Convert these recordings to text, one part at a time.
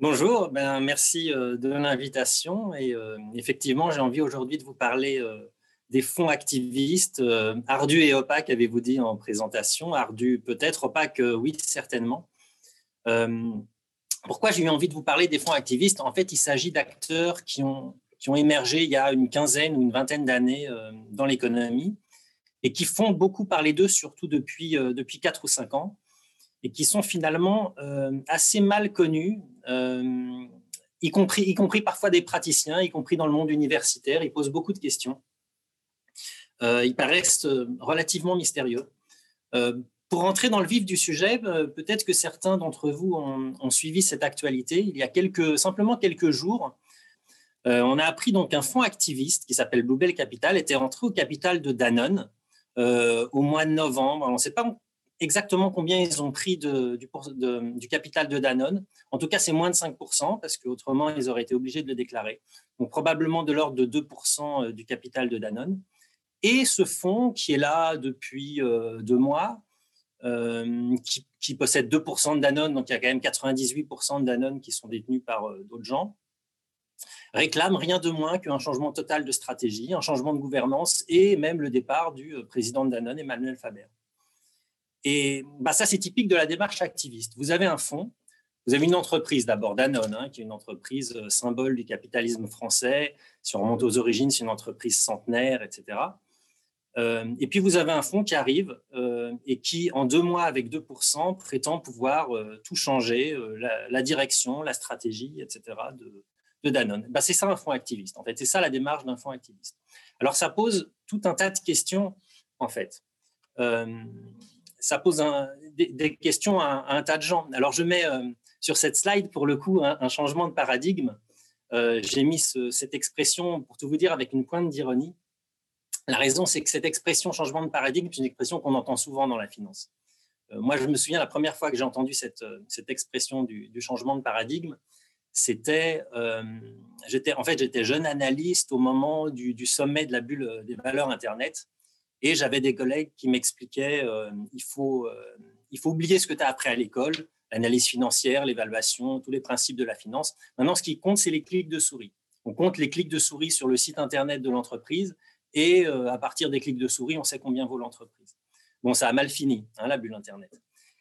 Bonjour, ben, merci de l'invitation. Et effectivement, j'ai envie aujourd'hui de vous parler des fonds activistes, ardus et opaques, avez-vous dit en présentation. Ardus peut-être, opaques, oui, certainement. pourquoi j'ai eu envie de vous parler des fonds activistes? En fait, il s'agit d'acteurs qui ont, qui ont émergé il y a une quinzaine ou une vingtaine d'années dans l'économie et qui font beaucoup parler d'eux, surtout depuis, euh, depuis 4 ou 5 ans, et qui sont finalement euh, assez mal connus, euh, y, compris, y compris parfois des praticiens, y compris dans le monde universitaire. Ils posent beaucoup de questions. ils paraissent relativement mystérieux. pour entrer dans le vif du sujet, peut-être que certains d'entre vous ont, suivi cette actualité. Il y a quelques, simplement quelques jours, on a appris donc qu'un fonds activiste qui s'appelle Bluebell Capital était entré au capital de Danone euh, au mois de novembre. On ne sait pas exactement combien ils ont pris du, capital de Danone. En tout cas, c'est moins de 5%, parce qu'autrement, ils auraient été obligés de le déclarer. Donc, probablement de l'ordre de 2% euh, du capital de Danone. Et ce fonds, qui est là depuis euh, deux mois, qui, qui, possède 2% de Danone, donc il y a quand même 98% de Danone qui sont détenus par d'autres gens, réclame rien de moins qu'un changement total de stratégie, un changement de gouvernance et même le départ du euh, président de Danone, Emmanuel Faber. Et bah, ça, c'est typique de la démarche activiste. Vous avez un fonds, vous avez une entreprise d'abord, Danone, hein, qui est une entreprise euh, symbole du capitalisme français. Si on remonte aux origines, c'est une entreprise centenaire, etc. Euh, et puis vous avez un fonds qui arrive et qui, en deux mois avec 2%, prétend pouvoir tout changer, la, direction, la stratégie, etc., de, de Danone. Bah, c'est ça un fonds activiste, en fait. C'est ça la démarche d'un fonds activiste. Alors, ça pose tout un tas de questions, en fait. Euh, ça pose des, questions à, un tas de gens. Alors, je mets euh, sur cette slide, pour le coup, un, changement de paradigme. Euh, j'ai mis cette expression, pour tout vous dire, avec une pointe d'ironie. La raison, c'est que cette expression changement de paradigme, c'est une expression qu'on entend souvent dans la finance. moi, je me souviens la première fois que j'ai entendu cette, expression du, changement de paradigme, c'était, euh, j'étais, en fait, j'étais jeune analyste au moment du, sommet de la bulle des valeurs Internet, et j'avais des collègues qui m'expliquaient, euh, il faut, euh, il faut oublier ce que tu as appris à l'école, l'analyse financière, l'évaluation, tous les principes de la finance. Maintenant, ce qui compte, c'est les clics de souris. On compte les clics de souris sur le site internet de l'entreprise, et à partir des clics de souris, on sait combien vaut l'entreprise. Bon, ça a mal fini, hein, la bulle Internet.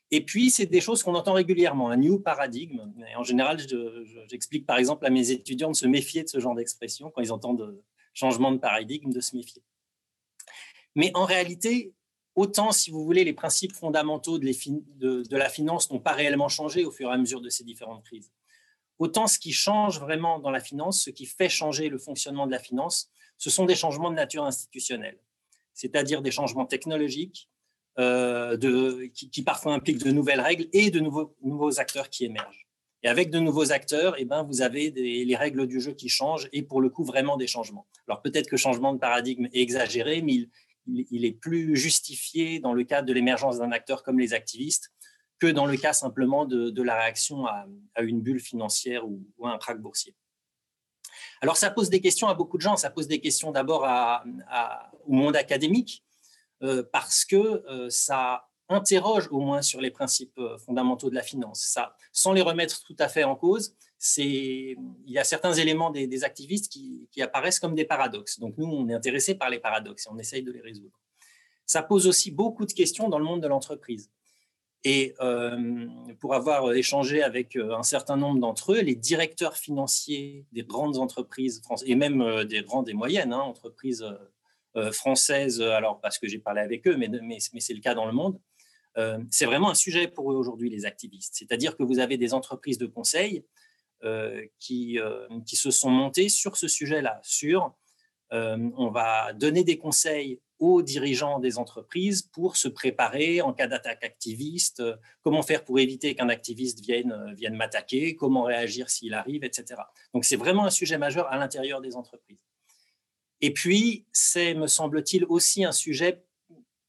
Et puis, c'est des choses qu'on entend régulièrement, un new paradigme. en général, j'explique par exemple à mes étudiants de se méfier de ce genre d'expression quand ils entendent changement de paradigme, de se méfier. Mais en réalité, autant, si vous voulez, les principes fondamentaux de, la finance n'ont pas réellement changé au fur et à mesure de ces différentes crises. Autant ce qui change vraiment dans la finance, ce qui fait changer le fonctionnement de la finance, ce sont des changements de nature institutionnelle, c'est-à-dire des changements technologiques, euh, qui, parfois impliquent de nouvelles règles et de nouveaux, acteurs qui émergent. Et avec de nouveaux acteurs, eh ben, vous avez les règles du jeu qui changent et pour le coup vraiment des changements. Alors peut-être que changement de paradigme est exagéré, mais il, il, est plus justifié dans le cadre de l'émergence d'un acteur comme les activistes que dans le cas simplement de, la réaction à, une bulle financière ou, ou, à un krach boursier. Alors ça pose des questions à beaucoup de gens. Ça pose des questions d'abord au monde académique euh, parce que euh, ça interroge au moins sur les principes euh, fondamentaux de la finance. Ça, sans les remettre tout à fait en cause, il y a certains éléments des, activistes qui, apparaissent comme des paradoxes. Donc nous, on est intéressé par les paradoxes et on essaye de les résoudre. Ça pose aussi beaucoup de questions dans le monde de l'entreprise. Et pour avoir échangé avec un certain nombre d'entre eux, les directeurs financiers des grandes entreprises françaises, et même des grandes et moyennes hein, entreprises euh, françaises, alors parce que j'ai parlé avec eux, mais, c'est le cas dans le monde. Euh, c'est vraiment un sujet pour eux aujourd'hui, les activistes. C'est-à-dire que vous avez des entreprises de conseil euh, qui, qui se sont montées sur ce sujet-là, sur on va donner des conseils aux dirigeants des entreprises pour se préparer en cas d'attaque activiste, comment faire pour éviter qu'un activiste vienne, vienne m'attaquer, comment réagir s'il arrive, etc. Donc c'est vraiment un sujet majeur à l'intérieur des entreprises. Et puis, c'est, me semble-t-il, aussi un sujet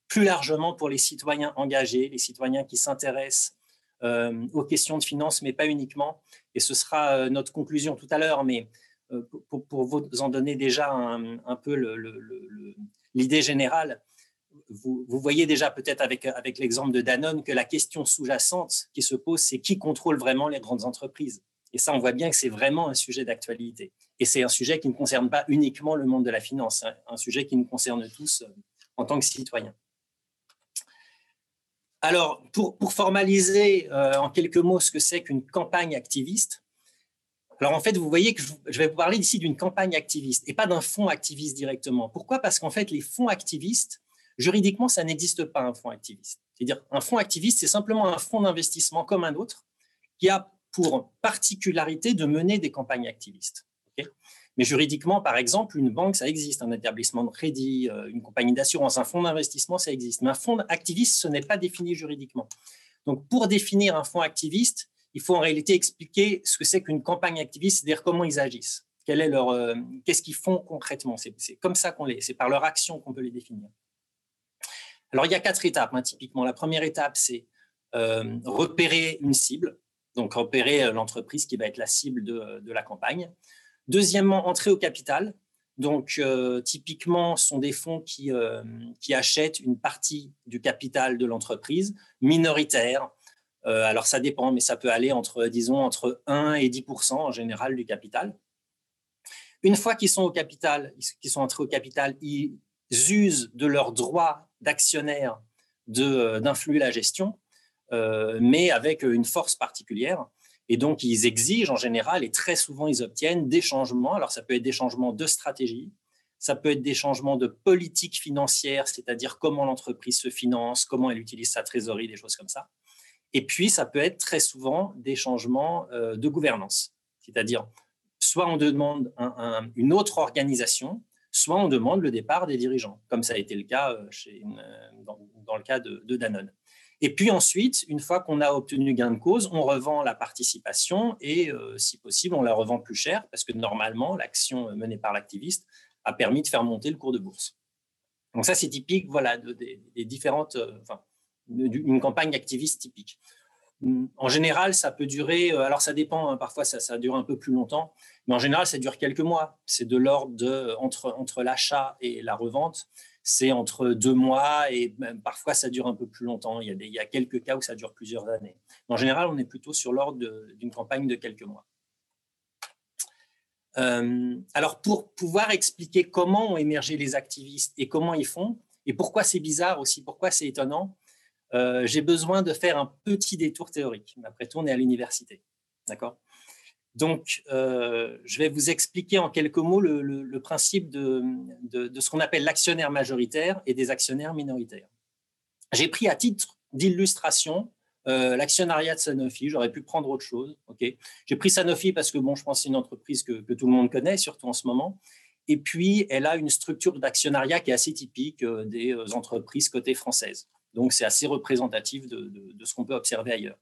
plus largement pour les citoyens engagés, les citoyens qui s'intéressent euh, aux questions de finance, mais pas uniquement. Et ce sera euh, notre conclusion tout à l'heure, mais euh, pour, vous en donner déjà un, peu l'idée générale, vous, voyez déjà peut-être avec, avec l'exemple de Danone que la question sous-jacente qui se pose, c'est qui contrôle vraiment les grandes entreprises? Et ça, on voit bien que c'est vraiment un sujet d'actualité. Et c'est un sujet qui ne concerne pas uniquement le monde de la finance, hein, un sujet qui nous concerne tous euh, en tant que citoyens. Alors, pour, formaliser euh, en quelques mots ce que c'est qu'une campagne activiste, alors en fait, vous voyez que je, vais vous parler ici d'une campagne activiste et pas d'un fonds activiste directement. Pourquoi? Parce qu'en fait, les fonds activistes, juridiquement, ça n'existe pas un fonds activiste. C'est-à-dire, un fonds activiste, c'est simplement un fonds d'investissement comme un autre qui a pour particularité de mener des campagnes activistes. Mais juridiquement, par exemple, une banque, ça existe, un établissement de crédit, euh, une compagnie d'assurance, un fonds d'investissement, ça existe. Mais un fonds activiste, ce n'est pas défini juridiquement. Donc, pour définir un fonds activiste, il faut en réalité expliquer ce que c'est qu'une campagne activiste, c'est-à-dire comment ils agissent. Quel est leur, euh, qu'est-ce qu'ils font concrètement? C'est comme ça qu'on les, c'est par leur action qu'on peut les définir. Alors, il y a quatre étapes, hein, typiquement. La première étape, c'est euh, repérer une cible, donc repérer l'entreprise qui va être la cible de, de la campagne. Deuxièmement, entrer au capital. Donc, euh, typiquement, ce sont des fonds qui, euh, qui achètent une partie du capital de l'entreprise, minoritaire. Euh, alors, ça dépend, mais ça peut aller entre, disons, entre 1 et 10% en général du capital. Une fois qu'ils sont au capital, qu'ils sont entrés au capital, ils usent de leur droit d'actionnaire d'influer la gestion, mais avec une force particulière. Et donc, ils exigent en général, et très souvent, ils obtiennent des changements. Alors, ça peut être des changements de stratégie, ça peut être des changements de politique financière, c'est-à-dire comment l'entreprise se finance, comment elle utilise sa trésorerie, des choses comme ça. Et puis, ça peut être très souvent des changements euh, de gouvernance, c'est-à-dire soit on demande une autre organisation, soit on demande le départ des dirigeants, comme ça a été le cas euh, euh, dans, le cas de Danone. Et puis ensuite, une fois qu'on a obtenu gain de cause, on revend la participation et, euh, si possible, on la revend plus cher parce que normalement, l'action menée par l'activiste a permis de faire monter le cours de bourse. Donc ça, c'est typique voilà, des, différentes, euh, enfin, campagne activiste typique. En général, ça peut durer, euh, alors ça dépend, hein, parfois ça, dure un peu plus longtemps, mais en général, ça dure quelques mois. C'est de l'ordre entre, entre l'achat et la revente, c'est entre deux mois et même parfois ça dure un peu plus longtemps. Il y, a il y a quelques cas où ça dure plusieurs années. En général, on est plutôt sur l'ordre d'une campagne de quelques mois. Euh, alors, pour pouvoir expliquer comment ont émergé les activistes et comment ils font, et pourquoi c'est bizarre aussi, pourquoi c'est étonnant, euh, j'ai besoin de faire un petit détour théorique. Après tout, on est à l'université. D'accord? Donc, euh, je vais vous expliquer en quelques mots le, principe de, ce qu'on appelle l'actionnaire majoritaire et des actionnaires minoritaires. J'ai pris à titre d'illustration euh, l'actionnariat de Sanofi. J'aurais pu prendre autre chose. J'ai pris Sanofi parce que bon, je pense que c'est une entreprise que, tout le monde connaît, surtout en ce moment. Et puis, elle a une structure d'actionnariat qui est assez typique euh, des entreprises cotées françaises. Donc, c'est assez représentatif de ce qu'on peut observer ailleurs.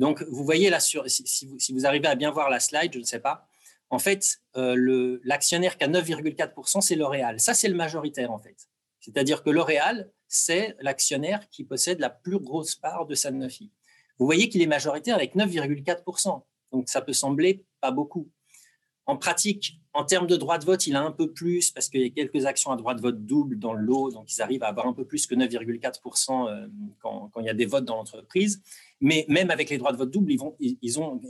Donc, vous voyez là, sur, si, vous, arrivez à bien voir la slide, je ne sais pas, en fait, euh, l'actionnaire qui a 9,4%, c'est L'Oréal. Ça, c'est le majoritaire, en fait. C'est-à-dire que L'Oréal, c'est l'actionnaire qui possède la plus grosse part de Sanofi. Vous voyez qu'il est majoritaire avec 9,4%. Donc, ça peut sembler pas beaucoup. En pratique, en termes de droit de vote, il a un peu plus parce qu'il y a quelques actions à droit de vote double dans le lot, donc ils arrivent à avoir un peu plus que 9,4% euh, quand, il y a des votes dans l'entreprise. Mais même avec les droits de vote double, ils, ils ont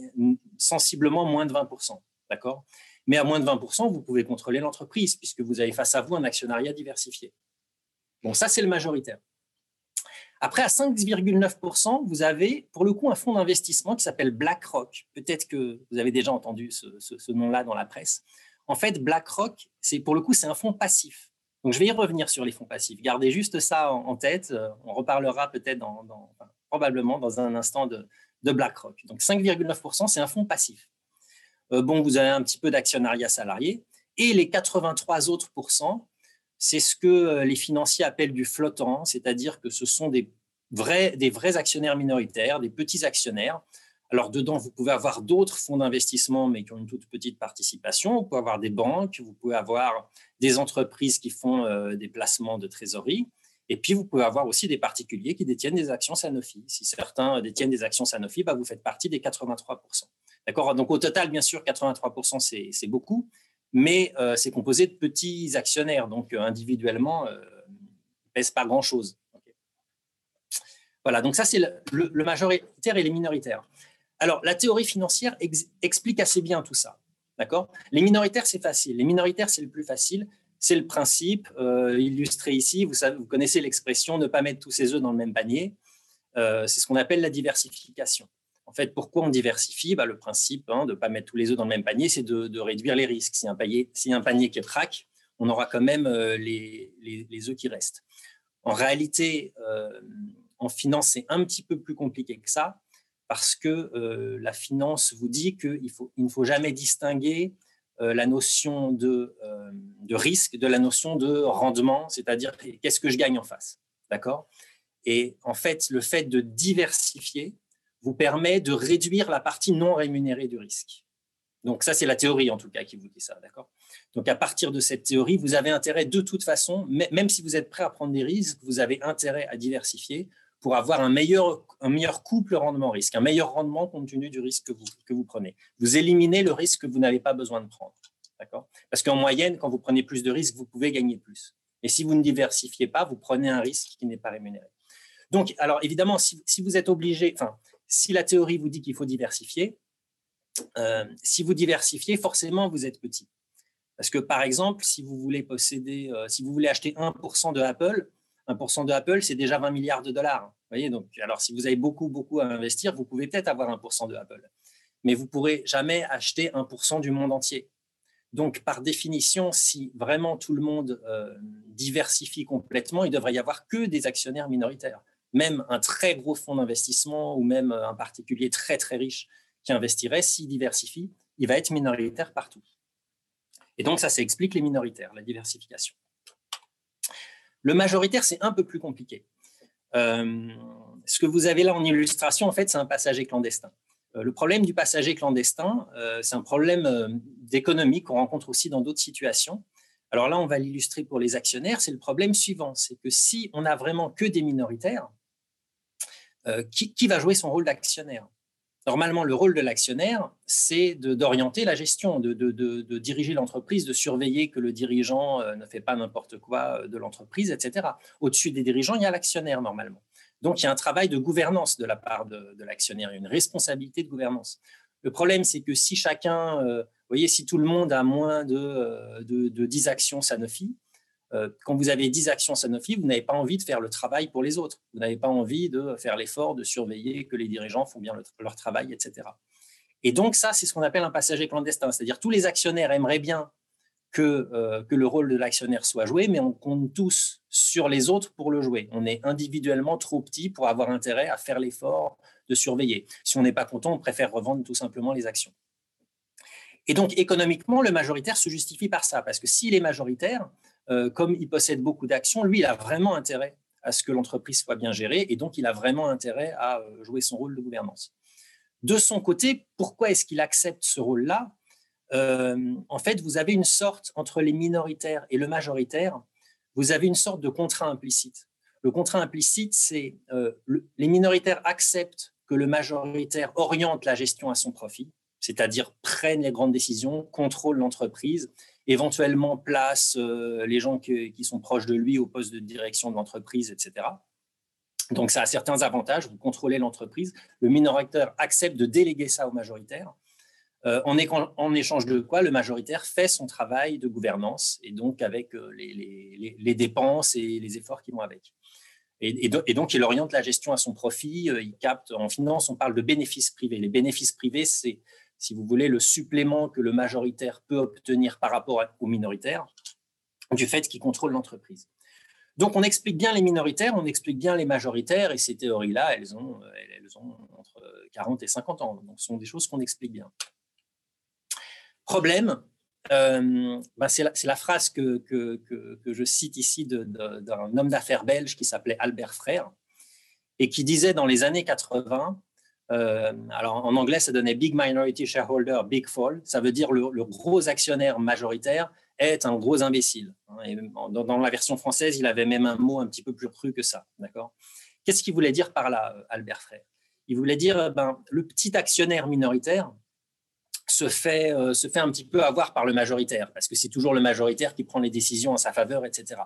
sensiblement moins de 20%. D'accord? Mais à moins de 20%, vous pouvez contrôler l'entreprise puisque vous avez face à vous un actionnariat diversifié. Bon, ça, c'est le majoritaire. Après, à 5,9%, vous avez pour le coup un fonds d'investissement qui s'appelle BlackRock. Peut-être que vous avez déjà entendu ce, nom-là dans la presse. En fait, BlackRock, c'est pour le coup, c'est un fonds passif. Donc, je vais y revenir sur les fonds passifs. Gardez juste ça en, tête. Euh, on reparlera peut-être dans, probablement dans un instant de, BlackRock. Donc, 5,9%, c'est un fonds passif. Euh, bon, vous avez un petit peu d'actionnariat salarié. Et les 83 autres pourcents, c'est ce que euh, les financiers appellent du flottant, c'est-à-dire que ce sont des vrais, actionnaires minoritaires, des petits actionnaires. Alors, dedans, vous pouvez avoir d'autres fonds d'investissement, mais qui ont une toute petite participation. Vous pouvez avoir des banques, vous pouvez avoir des entreprises qui font euh, des placements de trésorerie. Et puis, vous pouvez avoir aussi des particuliers qui détiennent des actions Sanofi. Si certains détiennent des actions Sanofi, bah, vous faites partie des 83%. D'accord? Donc, au total, bien sûr, 83%, c'est beaucoup mais euh, c'est composé de petits actionnaires, donc euh, individuellement, euh, ne pèse pas grand-chose. Voilà, donc ça c'est le, majoritaire et les minoritaires. Alors, la théorie financière explique assez bien tout ça. D'accord? Les minoritaires, c'est facile. Les minoritaires, c'est le plus facile. C'est le principe euh, illustré ici. Vous, vous connaissez l'expression ne pas mettre tous ses œufs dans le même panier. C'est ce qu'on appelle la diversification. En fait, pourquoi on diversifie? Bah, Le principe hein, de ne pas mettre tous les œufs dans le même panier, c'est de, réduire les risques. Si un panier, si un panier qui craque, on aura quand même euh, les, les, œufs qui restent. En réalité, en finance, c'est un petit peu plus compliqué que ça parce que euh, la finance vous dit qu'il faut, il ne faut jamais distinguer euh, la notion de, euh, de, risque de la notion de rendement, c'est-à-dire qu'est-ce que je gagne en face? D'accord? Et en fait, le fait de diversifier vous permet de réduire la partie non rémunérée du risque. Donc ça, c'est la théorie en tout cas qui vous dit ça, d'accord? Donc à partir de cette théorie, vous avez intérêt de toute façon, même si vous êtes prêt à prendre des risques, vous avez intérêt à diversifier pour avoir un meilleur, un meilleur couple rendement-risque, un meilleur rendement compte tenu du risque que vous, que vous prenez. Vous éliminez le risque que vous n'avez pas besoin de prendre. D'accord? Parce qu'en moyenne, quand vous prenez plus de risques, vous pouvez gagner plus. Et si vous ne diversifiez pas, vous prenez un risque qui n'est pas rémunéré. Donc, alors évidemment, si, si vous êtes obligé, enfin, si la théorie vous dit qu'il faut diversifier, euh, si vous diversifiez, forcément, vous êtes petit. Parce que, par exemple, si vous voulez posséder, euh, si vous voulez acheter 1% de Apple, 1% de Apple, c'est déjà 20 milliards de dollars. Voyez, donc, alors si vous avez beaucoup, beaucoup à investir, vous pouvez peut-être avoir 1% de Apple. Mais vous ne pourrez jamais acheter 1% du monde entier. Donc, par définition, si vraiment tout le monde euh, diversifie complètement, il devrait y avoir que des actionnaires minoritaires. Même un très gros fonds d'investissement ou même un particulier très, très riche qui investirait, s'il diversifie, il va être minoritaire partout. Et donc, ça, ça explique les minoritaires, la diversification. Le majoritaire, c'est un peu plus compliqué. Euh, ce que vous avez là en illustration, en fait, c'est un passager clandestin. Euh, le problème du passager clandestin, euh, c'est un problème d'économie qu'on rencontre aussi dans d'autres situations. Alors là, on va l'illustrer pour les actionnaires. C'est le problème suivant, c'est que si on n'a vraiment que des minoritaires, qui, va jouer son rôle d'actionnaire Normalement, le rôle de l'actionnaire, c'est d'orienter la gestion, de, diriger l'entreprise, de surveiller que le dirigeant euh, ne fait pas n'importe quoi euh, de l'entreprise, etc. Au-dessus des dirigeants, il y a l'actionnaire normalement. Donc, il y a un travail de gouvernance de la part de, l'actionnaire, une responsabilité de gouvernance. Le problème, c'est que si chacun, euh, voyez, si tout le monde a moins de, de 10 actions Sanofi, euh, quand vous avez 10 actions Sanofi, vous n'avez pas envie de faire le travail pour les autres. Vous n'avez pas envie de faire l'effort de surveiller que les dirigeants font bien leur travail, etc. Et donc ça, c'est ce qu'on appelle un passager clandestin. C'est-à-dire tous les actionnaires aimeraient bien que, euh, que le rôle de l'actionnaire soit joué, mais on compte tous sur les autres pour le jouer. On est individuellement trop petit pour avoir intérêt à faire l'effort de surveiller. Si on n'est pas content, on préfère revendre tout simplement les actions. Et donc économiquement, le majoritaire se justifie par ça, parce que s'il est majoritaire, euh, comme il possède beaucoup d'actions, lui, il a vraiment intérêt à ce que l'entreprise soit bien gérée et donc il a vraiment intérêt à euh, jouer son rôle de gouvernance. De son côté, pourquoi est-ce qu'il accepte ce rôle-là? Euh, En fait, vous avez une sorte, entre les minoritaires et le majoritaire, vous avez une sorte de contrat implicite. Le contrat implicite, c'est les minoritaires acceptent que le majoritaire oriente la gestion à son profit, c'est-à-dire prennent les grandes décisions, contrôlent l'entreprise éventuellement place euh, les gens qui, sont proches de lui au poste de direction de l'entreprise, etc. Donc ça a certains avantages, vous contrôlez l'entreprise, le minoritaire accepte de déléguer ça au majoritaire, euh, en, échange de quoi le majoritaire fait son travail de gouvernance, et donc avec euh, les, dépenses et les efforts qui vont avec. Et, donc il oriente la gestion à son profit, il capte, en finance on parle de bénéfices privés. Les bénéfices privés, c'est si vous voulez, le supplément que le majoritaire peut obtenir par rapport au minoritaire du fait qu'il contrôle l'entreprise. Donc, on explique bien les minoritaires, on explique bien les majoritaires, et ces théories-là, elles ont, elles ont entre 40 et 50 ans. Donc, ce sont des choses qu'on explique bien. Problème, euh, ben c'est la, phrase que, que, que, je cite ici d'un homme d'affaires belge qui s'appelait Albert Frère, et qui disait dans les années 80, euh, alors en anglais, ça donnait Big Minority Shareholder, Big Fall. Ça veut dire le, le gros actionnaire majoritaire est un gros imbécile. Dans, la version française, il avait même un mot un petit peu plus cru que ça. D'accord? Qu'est-ce qu'il voulait dire par là, euh, Albert Frère Il voulait dire euh, ben, le petit actionnaire minoritaire se fait, se fait un petit peu avoir par le majoritaire, parce que c'est toujours le majoritaire qui prend les décisions en sa faveur, etc.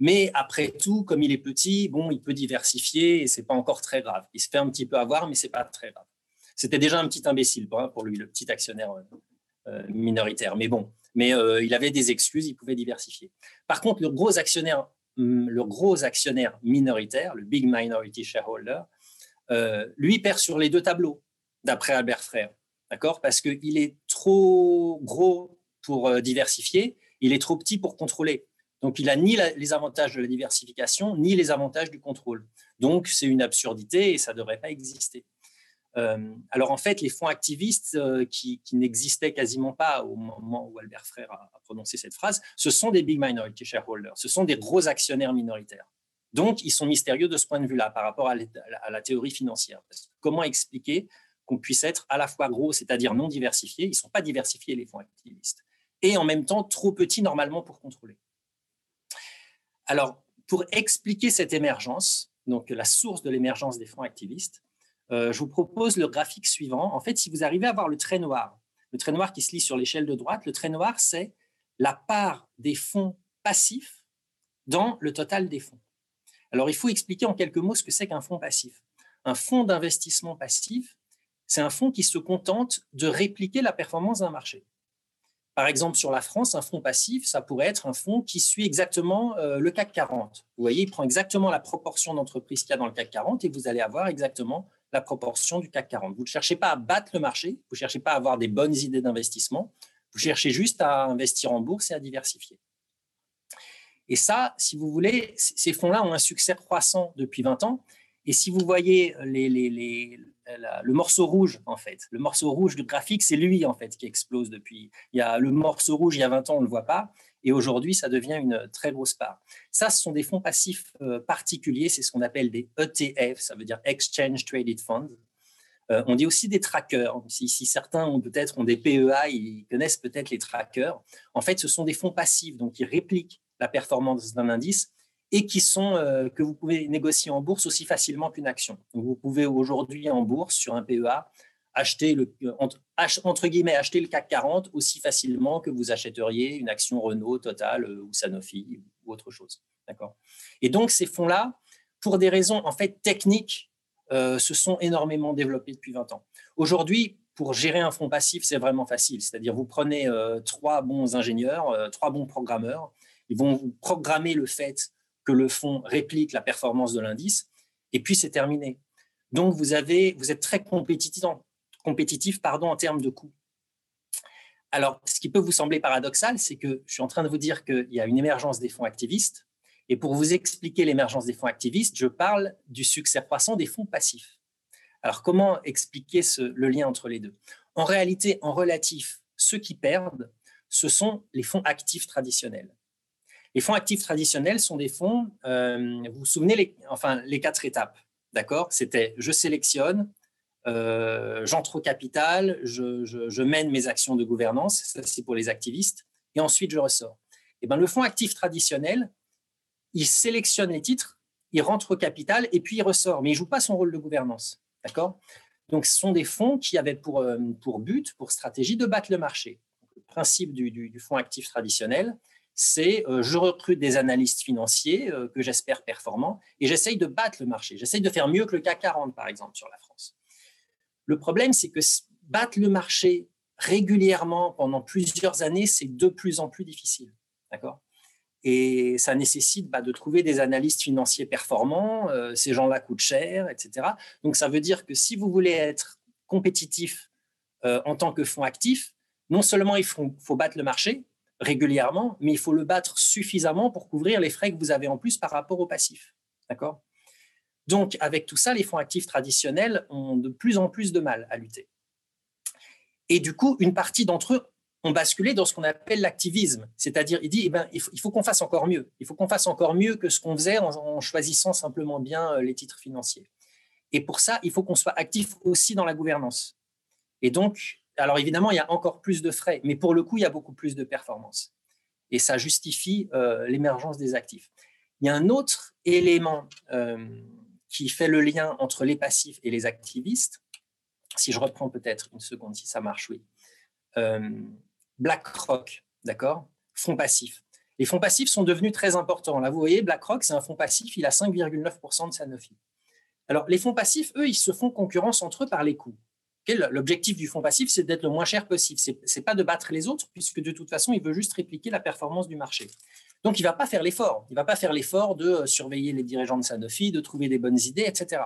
Mais après tout, comme il est petit, bon, il peut diversifier et c'est pas encore très grave. Il se fait un petit peu avoir, mais c'est pas très grave. C'était déjà un petit imbécile hein, pour lui, le petit actionnaire minoritaire. Mais bon, mais il avait des excuses, il pouvait diversifier. Par contre, le gros actionnaire, hum, le gros actionnaire minoritaire, le big minority shareholder, lui perd sur les deux tableaux, d'après Albert Frère. D'accord? Parce qu'il est trop gros pour diversifier, il est trop petit pour contrôler. Donc, il n'a ni les avantages de la diversification, ni les avantages du contrôle. Donc, c'est une absurdité et ça ne devrait pas exister. Euh, alors, en fait, les fonds activistes euh, qui, n'existaient quasiment pas au moment où Albert Frère a, prononcé cette phrase, ce sont des big minority shareholders, ce sont des gros actionnaires minoritaires. Donc, ils sont mystérieux de ce point de vue-là par rapport à, la théorie financière. comment expliquer qu'on puisse être à la fois gros, c'est-à-dire non diversifié, ils ne sont pas diversifiés les fonds activistes, et en même temps trop petits normalement pour contrôler. Alors, pour expliquer cette émergence, donc la source de l'émergence des fonds activistes, euh, je vous propose le graphique suivant. En fait, si vous arrivez à voir le trait noir, le trait noir qui se lit sur l'échelle de droite, le trait noir, c'est la part des fonds passifs dans le total des fonds. Alors, il faut expliquer en quelques mots ce que c'est qu'un fonds passif. Un fonds d'investissement passif, c'est un fonds qui se contente de répliquer la performance d'un marché. Par exemple, sur la France, un fonds passif, ça pourrait être un fonds qui suit exactement euh, le CAC 40. Vous voyez, il prend exactement la proportion d'entreprises qu'il y a dans le CAC 40 et vous allez avoir exactement la proportion du CAC 40. Vous ne cherchez pas à battre le marché, vous ne cherchez pas à avoir des bonnes idées d'investissement, vous cherchez juste à investir en bourse et à diversifier. Et ça, si vous voulez, ces fonds-là ont un succès croissant depuis 20 ans. Et si vous voyez les, les, le morceau rouge, en fait. Le morceau rouge du graphique, c'est lui, en fait, qui explose depuis. Il y a le morceau rouge, il y a 20 ans, on ne le voit pas. Et aujourd'hui, ça devient une très grosse part. Ça, ce sont des fonds passifs euh, particuliers. C'est ce qu'on appelle des ETF, ça veut dire Exchange Traded Funds. Euh, on dit aussi des trackers. Si, certains ont peut-être ont des PEA, ils connaissent peut-être les trackers. En fait, ce sont des fonds passifs, donc ils répliquent la performance d'un indice et qui sont euh, que vous pouvez négocier en bourse aussi facilement qu'une action. vous pouvez aujourd'hui en bourse sur un PEA acheter le entre, guillemets acheter le CAC 40 aussi facilement que vous achèteriez une action Renault, Total euh, ou Sanofi ou autre chose. D'accord? Et donc ces fonds-là, pour des raisons en fait techniques, euh, se sont énormément développés depuis 20 ans. Aujourd'hui, pour gérer un fonds passif, c'est vraiment facile. C'est-à-dire, vous prenez trois bons ingénieurs, trois bons programmeurs, ils vont vous programmer le fait que le fonds réplique la performance de l'indice, et puis c'est terminé. Donc, vous, avez, vous êtes très compétitif, pardon, en termes de coûts. Alors, ce qui peut vous sembler paradoxal, c'est que je suis en train de vous dire qu'il y a une émergence des fonds activistes. Et pour vous expliquer l'émergence des fonds activistes, je parle du succès croissant des fonds passifs. Alors, comment expliquer ce, le lien entre les deux? En réalité, en relatif, ceux qui perdent, ce sont les fonds actifs traditionnels. Les fonds actifs traditionnels sont des fonds, euh, vous vous souvenez, les, enfin, les quatre étapes, d'accord? C'était je sélectionne, euh, j'entre au capital, je, mène mes actions de gouvernance, ça c'est pour les activistes, et ensuite je ressors. Et eh ben, le fonds actif traditionnel, il sélectionne les titres, il rentre au capital et puis il ressort, mais il joue pas son rôle de gouvernance, d'accord? Donc ce sont des fonds qui avaient pour, euh, pour but, pour stratégie de battre le marché. Le principe du, du fonds actif traditionnel, c'est euh, je recrute des analystes financiers euh, que j'espère performants et j'essaye de battre le marché. J'essaye de faire mieux que le CAC 40, par exemple, sur la France. Le problème, c'est que battre le marché régulièrement pendant plusieurs années, c'est de plus en plus difficile. D'accord? Et ça nécessite bah, de trouver des analystes financiers performants. Euh, ces gens-là coûtent cher, etc. Donc, ça veut dire que si vous voulez être compétitif en tant que fonds actif, non seulement il faut battre le marché, régulièrement, mais il faut le battre suffisamment pour couvrir les frais que vous avez en plus par rapport au passif. D'accord? Donc, avec tout ça, les fonds actifs traditionnels ont de plus en plus de mal à lutter. Et du coup, une partie d'entre eux ont basculé dans ce qu'on appelle l'activisme. C'est-à-dire, il dit, eh ben, il faut, qu'on fasse encore mieux. Il faut qu'on fasse encore mieux que ce qu'on faisait en, choisissant simplement bien euh, les titres financiers. Et pour ça, il faut qu'on soit actif aussi dans la gouvernance. Et donc, alors évidemment, il y a encore plus de frais, mais pour le coup, il y a beaucoup plus de performance. Et ça justifie euh, l'émergence des actifs. Il y a un autre élément euh, qui fait le lien entre les passifs et les activistes. Si je reprends peut-être une seconde, si ça marche, oui. Euh, BlackRock, d'accord? Fonds passifs. Les fonds passifs sont devenus très importants. Là, vous voyez, BlackRock, c'est un fonds passif, il a 5,9% de Sanofi. Alors, les fonds passifs, eux, ils se font concurrence entre eux par les coûts. L'objectif du fonds passif, c'est d'être le moins cher possible. Ce n'est pas de battre les autres, puisque de toute façon, il veut juste répliquer la performance du marché. Donc, il ne va pas faire l'effort. Il ne va pas faire l'effort de euh, surveiller les dirigeants de Sanofi, de trouver des bonnes idées, etc.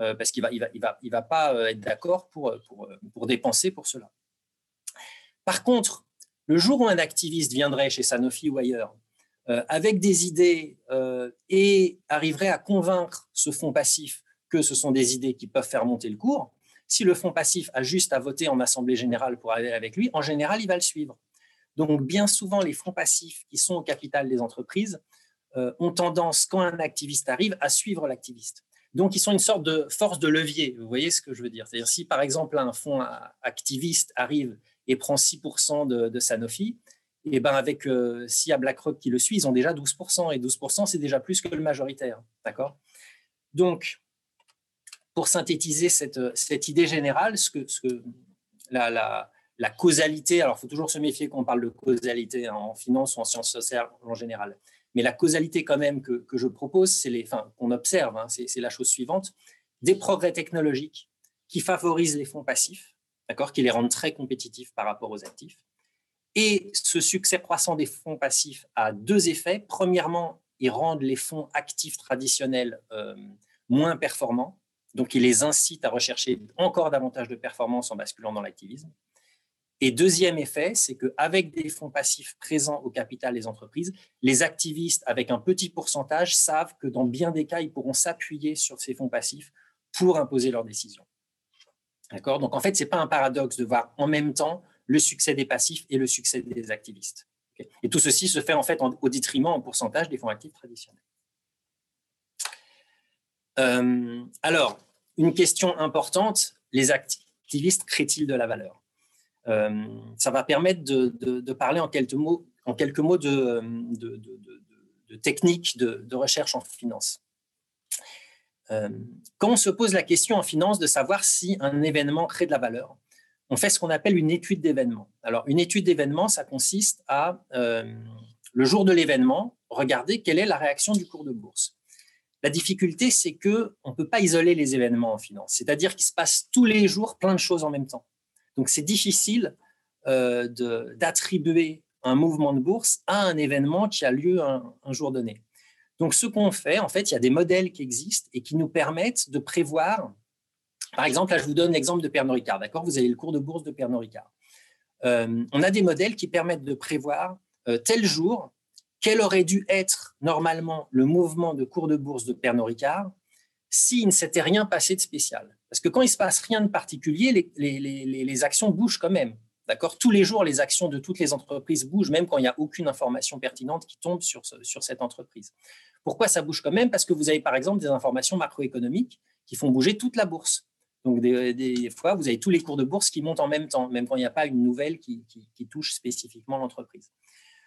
Euh, parce qu'il ne va, il va, il va, il va pas euh, être d'accord pour, pour, pour dépenser pour cela. Par contre, le jour où un activiste viendrait chez Sanofi ou ailleurs avec des idées et arriverait à convaincre ce fonds passif que ce sont des idées qui peuvent faire monter le cours, si le fonds passif a juste à voter en assemblée générale pour aller avec lui, en général, il va le suivre. Donc, bien souvent, les fonds passifs qui sont au capital des entreprises euh, ont tendance, quand un activiste arrive, à suivre l'activiste. Donc, ils sont une sorte de force de levier. Vous voyez ce que je veux dire C'est-à-dire, si par exemple un fonds activiste arrive et prend 6% de, Sanofi, et eh ben avec euh, BlackRock qui le suit, ils ont déjà 12%, et 12%, c'est déjà plus que le majoritaire. D'accord? Donc, pour synthétiser cette, cette idée générale, ce que, la, causalité, alors il faut toujours se méfier quand on parle de causalité hein, en finance ou en sciences sociales en général, mais la causalité quand même que, je propose, c'est qu'on observe, hein, c'est, la chose suivante, des progrès technologiques qui favorisent les fonds passifs, qui les rendent très compétitifs par rapport aux actifs. Et ce succès croissant des fonds passifs a deux effets. Premièrement, ils rendent les fonds actifs traditionnels euh, moins performants, donc ils les incitent à rechercher encore davantage de performance en basculant dans l'activisme. Et deuxième effet, c'est qu'avec des fonds passifs présents au capital des entreprises, les activistes, avec un petit pourcentage, savent que dans bien des cas, ils pourront s'appuyer sur ces fonds passifs pour imposer leurs décisions. D'accord? Donc en fait, ce n'est pas un paradoxe de voir en même temps le succès des passifs et le succès des activistes. et tout ceci se fait en fait au détriment en pourcentage des fonds actifs traditionnels. Euh, alors, une question importante, les activistes créent-ils de la valeur? Euh, ça va permettre de, parler en quelques mots, de, de techniques de, recherche en finance. Euh, quand on se pose la question en finance de savoir si un événement crée de la valeur, on fait ce qu'on appelle une étude d'événement. Alors, une étude d'événement, ça consiste à, le jour de l'événement, regarder quelle est la réaction du cours de bourse. La difficulté, c'est que on ne peut pas isoler les événements en finance, c'est-à-dire qu'il se passe tous les jours plein de choses en même temps. Donc, c'est difficile euh, d'attribuer un mouvement de bourse à un événement qui a lieu un, jour donné. Donc, ce qu'on fait, en fait, il y a des modèles qui existent et qui nous permettent de prévoir. Par exemple, là, je vous donne l'exemple de Pernod Ricard. D'accord? Vous avez le cours de bourse de Pernod Ricard. Euh, on a des modèles qui permettent de prévoir euh, tel jour quel aurait dû être normalement le mouvement de cours de bourse de Pernod Ricard s'il ne s'était rien passé de spécial. Parce que quand il ne se passe rien de particulier, les, actions bougent quand même. D'accord? Tous les jours, les actions de toutes les entreprises bougent, même quand il n'y a aucune information pertinente qui tombe sur, sur cette entreprise. Pourquoi ça bouge quand même? Parce que vous avez par exemple des informations macroéconomiques qui font bouger toute la bourse. Donc, des, fois, vous avez tous les cours de bourse qui montent en même temps, même quand il n'y a pas une nouvelle qui, qui touche spécifiquement l'entreprise.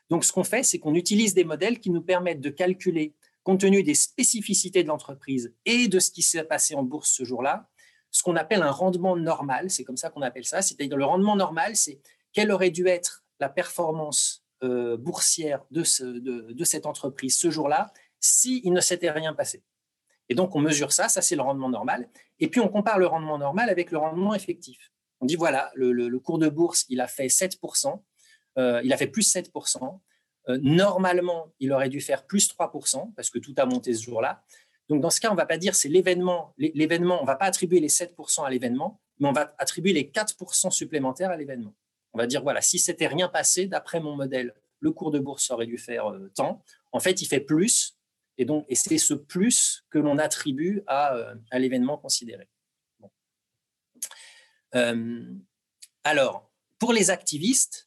Donc, ce qu'on fait, c'est qu'on utilise des modèles qui nous permettent de calculer, compte tenu des spécificités de l'entreprise et de ce qui s'est passé en bourse ce jour-là, ce qu'on appelle un rendement normal, c'est comme ça qu'on appelle ça, c'est-à-dire le rendement normal, c'est quelle aurait dû être la performance euh, boursière de, de, cette entreprise ce jour-là s'il ne s'était rien passé. Et donc, on mesure ça, ça c'est le rendement normal. Et puis, on compare le rendement normal avec le rendement effectif. On dit, voilà, le, cours de bourse, il a fait 7%, euh, il a fait plus 7%. Euh, normalement, il aurait dû faire plus 3%, parce que tout a monté ce jour-là. Donc, dans ce cas, on ne va pas dire c'est l'événement. On ne va pas attribuer les 7% à l'événement, mais on va attribuer les 4% supplémentaires à l'événement. On va dire, voilà, si c'était rien passé, d'après mon modèle, le cours de bourse aurait dû faire euh, tant. En fait, il fait plus. Et donc, et c'est ce plus que l'on attribue à, l'événement considéré. Alors, pour les activistes,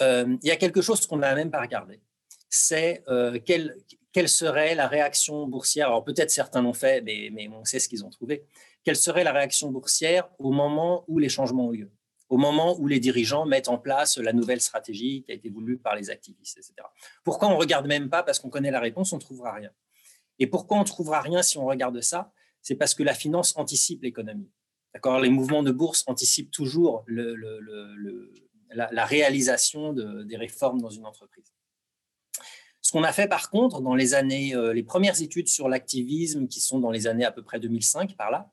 il y a quelque chose qu'on n'a même pas regardé. C'est quel, quelle serait la réaction boursière Alors peut-être certains l'ont fait, mais, on sait ce qu'ils ont trouvé. Quelle serait la réaction boursière au moment où les changements ont lieu? Au moment où les dirigeants mettent en place la nouvelle stratégie qui a été voulue par les activistes, etc. Pourquoi on ne regarde même pas Parce qu'on connaît la réponse, on ne trouvera rien? Et pourquoi on ne trouvera rien si on regarde ça? C'est parce que la finance anticipe l'économie. Les mouvements de bourse anticipent toujours le, la, réalisation de, des réformes dans une entreprise. Ce qu'on a fait par contre dans les années, euh, les premières études sur l'activisme qui sont dans les années à peu près 2005 par là,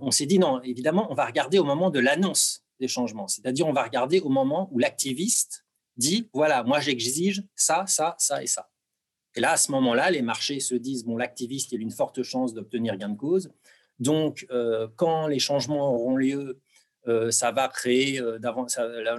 on s'est dit non, évidemment, on va regarder au moment de l'annonce des changements, c'est-à-dire on va regarder au moment où l'activiste dit voilà, moi j'exige ça, ça, ça et ça. Et là, à ce moment-là, les marchés se disent bon, l'activiste, il a une forte chance d'obtenir gain de cause. Donc, quand les changements auront lieu, euh, ça va créer, euh,